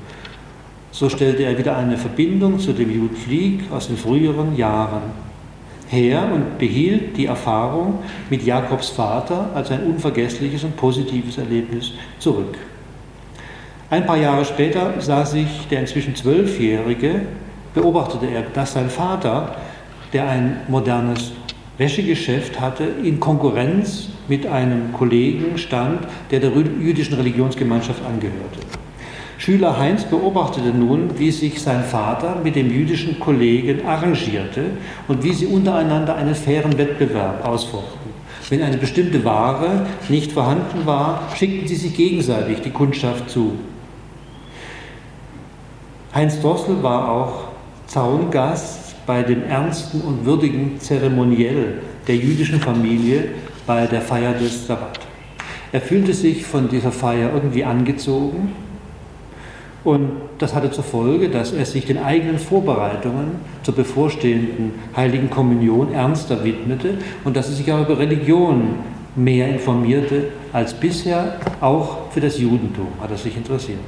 So stellte er wieder eine Verbindung zu dem Jud Flieg aus den früheren Jahren her und behielt die Erfahrung mit Jakobs Vater als ein unvergessliches und positives Erlebnis zurück. Ein paar Jahre später sah sich der inzwischen Zwölfjährige, beobachtete er, dass sein Vater, der ein modernes Wäschegeschäft hatte, in Konkurrenz mit einem Kollegen stand, der der jüdischen Religionsgemeinschaft angehörte. Schüler Heinz beobachtete nun, wie sich sein Vater mit dem jüdischen Kollegen arrangierte und wie sie untereinander einen fairen Wettbewerb ausfochten. Wenn eine bestimmte Ware nicht vorhanden war, schickten sie sich gegenseitig die Kundschaft zu. Heinz Drossel war auch Zaungast bei dem ernsten und würdigen Zeremoniell der jüdischen Familie bei der Feier des Sabbat. Er fühlte sich von dieser Feier irgendwie angezogen und das hatte zur Folge, dass er sich den eigenen Vorbereitungen zur bevorstehenden Heiligen Kommunion ernster widmete und dass er sich auch über Religion mehr informierte als bisher. Auch für das Judentum hat er sich interessiert.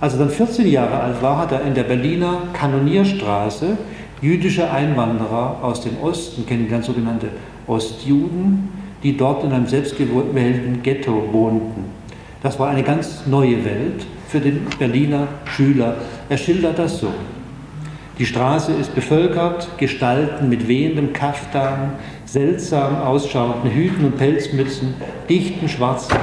Als er dann 14 Jahre alt war, hat er in der Berliner Kanonierstraße jüdische Einwanderer aus dem Osten kennengelernt, sogenannte Ostjuden, die dort in einem selbstgewählten Ghetto wohnten. Das war eine ganz neue Welt für den Berliner Schüler. Er schildert das so. Die Straße ist bevölkert, Gestalten mit wehendem Kaftan, seltsam ausschauenden Hüten und Pelzmützen, dichten schwarzen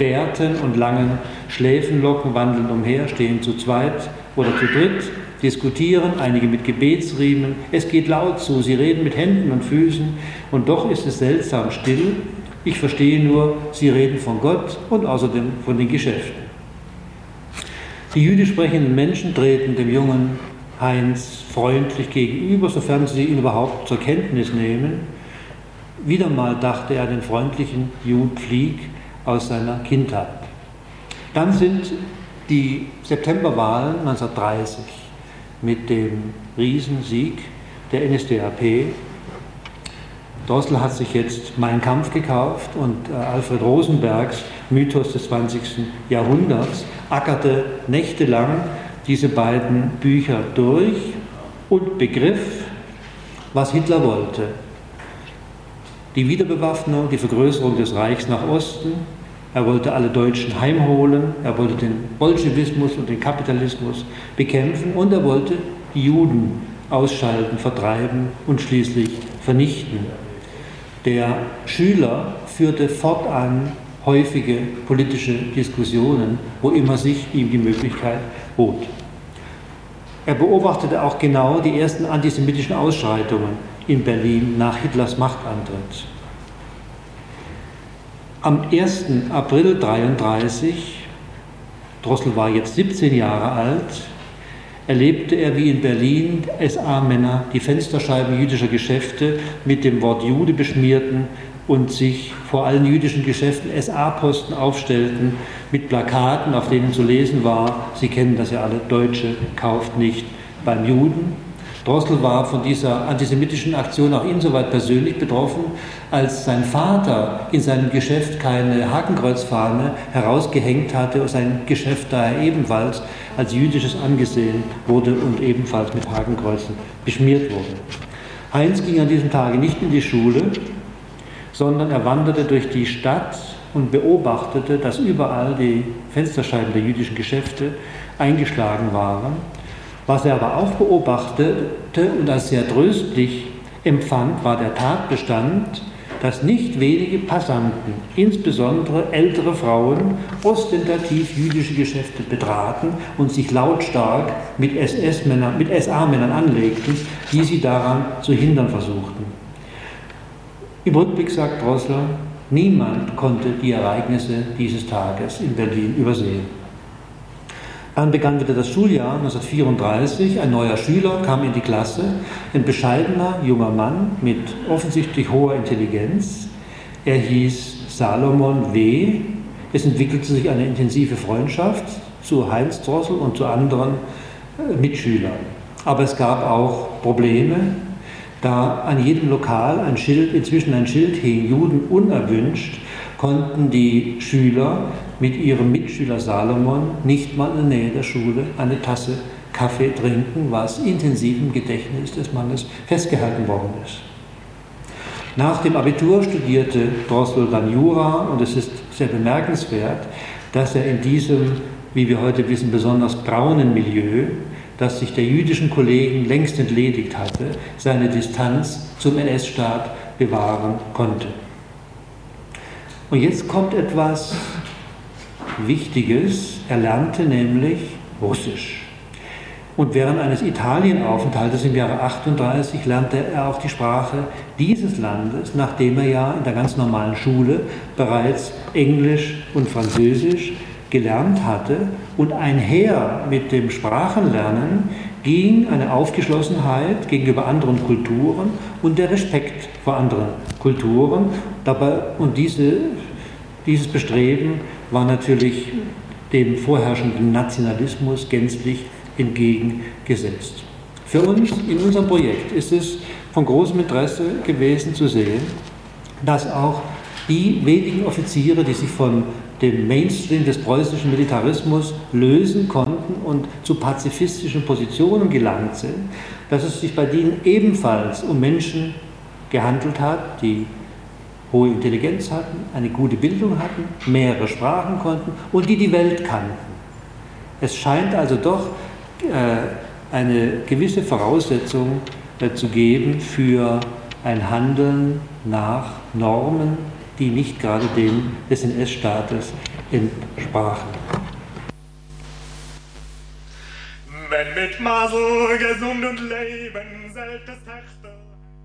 Bärten und langen Schläfenlocken wandeln umher, stehen zu zweit oder zu dritt, diskutieren, einige mit Gebetsriemen. Es geht laut zu, sie reden mit Händen und Füßen und doch ist es seltsam still. Ich verstehe nur, sie reden von Gott und außerdem von den Geschäften. Die jüdisch sprechenden Menschen treten dem jungen Heinz freundlich gegenüber, sofern sie ihn überhaupt zur Kenntnis nehmen. Wieder mal dachte er den freundlichen Jud Flieg aus seiner Kindheit. Dann sind die Septemberwahlen 1930 mit dem Riesensieg der NSDAP. Drossel hat sich jetzt Mein Kampf gekauft und äh, Alfred Rosenbergs Mythos des 20. Jahrhunderts ackerte nächtelang diese beiden Bücher durch und begriff, was Hitler wollte. Die Wiederbewaffnung, die Vergrößerung des Reichs nach Osten, er wollte alle Deutschen heimholen, er wollte den Bolschewismus und den Kapitalismus bekämpfen und er wollte die Juden ausschalten, vertreiben und schließlich vernichten. Der Schüler führte fortan häufige politische Diskussionen, wo immer sich ihm die Möglichkeit bot. Er beobachtete auch genau die ersten antisemitischen Ausschreitungen in Berlin nach Hitlers Machtantritt. Am 1. April 1933, Drossel war jetzt 17 Jahre alt, erlebte er, wie in Berlin SA-Männer die Fensterscheiben jüdischer Geschäfte mit dem Wort Jude beschmierten und sich vor allen jüdischen Geschäften SA-Posten aufstellten mit Plakaten, auf denen zu lesen war, Sie kennen das ja alle, Deutsche kauft nicht beim Juden. Drossel war von dieser antisemitischen Aktion auch insoweit persönlich betroffen, als sein Vater in seinem Geschäft keine Hakenkreuzfahne herausgehängt hatte und sein Geschäft daher ebenfalls als jüdisches angesehen wurde und ebenfalls mit Hakenkreuzen beschmiert wurde. Heinz ging an diesem Tage nicht in die Schule, sondern er wanderte durch die Stadt und beobachtete, dass überall die Fensterscheiben der jüdischen Geschäfte eingeschlagen waren was er aber auch beobachtete und als sehr tröstlich empfand, war der Tatbestand, dass nicht wenige Passanten, insbesondere ältere Frauen, ostentativ jüdische Geschäfte betraten und sich lautstark mit SS-Männern, mit SA-Männern anlegten, die sie daran zu hindern versuchten. Im Rückblick sagt Drossler, niemand konnte die Ereignisse dieses Tages in Berlin übersehen. Dann begann wieder das Schuljahr 1934. Ein neuer Schüler kam in die Klasse, ein bescheidener junger Mann mit offensichtlich hoher Intelligenz. Er hieß Salomon W. Es entwickelte sich eine intensive Freundschaft zu Heinz Drossel und zu anderen äh, Mitschülern. Aber es gab auch Probleme, da an jedem Lokal ein Schild, inzwischen ein Schild hing, Juden unerwünscht, konnten die Schüler mit ihrem Mitschüler Salomon nicht mal in der Nähe der Schule eine Tasse Kaffee trinken, was intensiv im Gedächtnis des Mannes festgehalten worden ist. Nach dem Abitur studierte Drossel dann Jura und es ist sehr bemerkenswert, dass er in diesem, wie wir heute wissen, besonders braunen Milieu, das sich der jüdischen Kollegen längst entledigt hatte, seine Distanz zum NS-Staat bewahren konnte. Und jetzt kommt etwas Wichtiges. Er lernte nämlich Russisch. Und während eines Italienaufenthaltes im Jahre 38 lernte er auch die Sprache dieses Landes, nachdem er ja in der ganz normalen Schule bereits Englisch und Französisch gelernt hatte. Und einher mit dem Sprachenlernen ging eine Aufgeschlossenheit gegenüber anderen Kulturen und der Respekt vor anderen Kulturen. Dabei, und diese, dieses Bestreben war natürlich dem vorherrschenden Nationalismus gänzlich entgegengesetzt. Für uns in unserem Projekt ist es von großem Interesse gewesen zu sehen, dass auch die wenigen Offiziere, die sich von dem Mainstream des preußischen Militarismus lösen konnten und zu pazifistischen Positionen gelangt sind, dass es sich bei denen ebenfalls um Menschen gehandelt hat, die hohe Intelligenz hatten, eine gute Bildung hatten, mehrere Sprachen konnten und die die Welt kannten. Es scheint also doch äh, eine gewisse Voraussetzung äh, zu geben für ein Handeln nach Normen, die nicht gerade dem des NS-Staates entsprachen. Wenn mit Masel gesund und Leben seltes Herz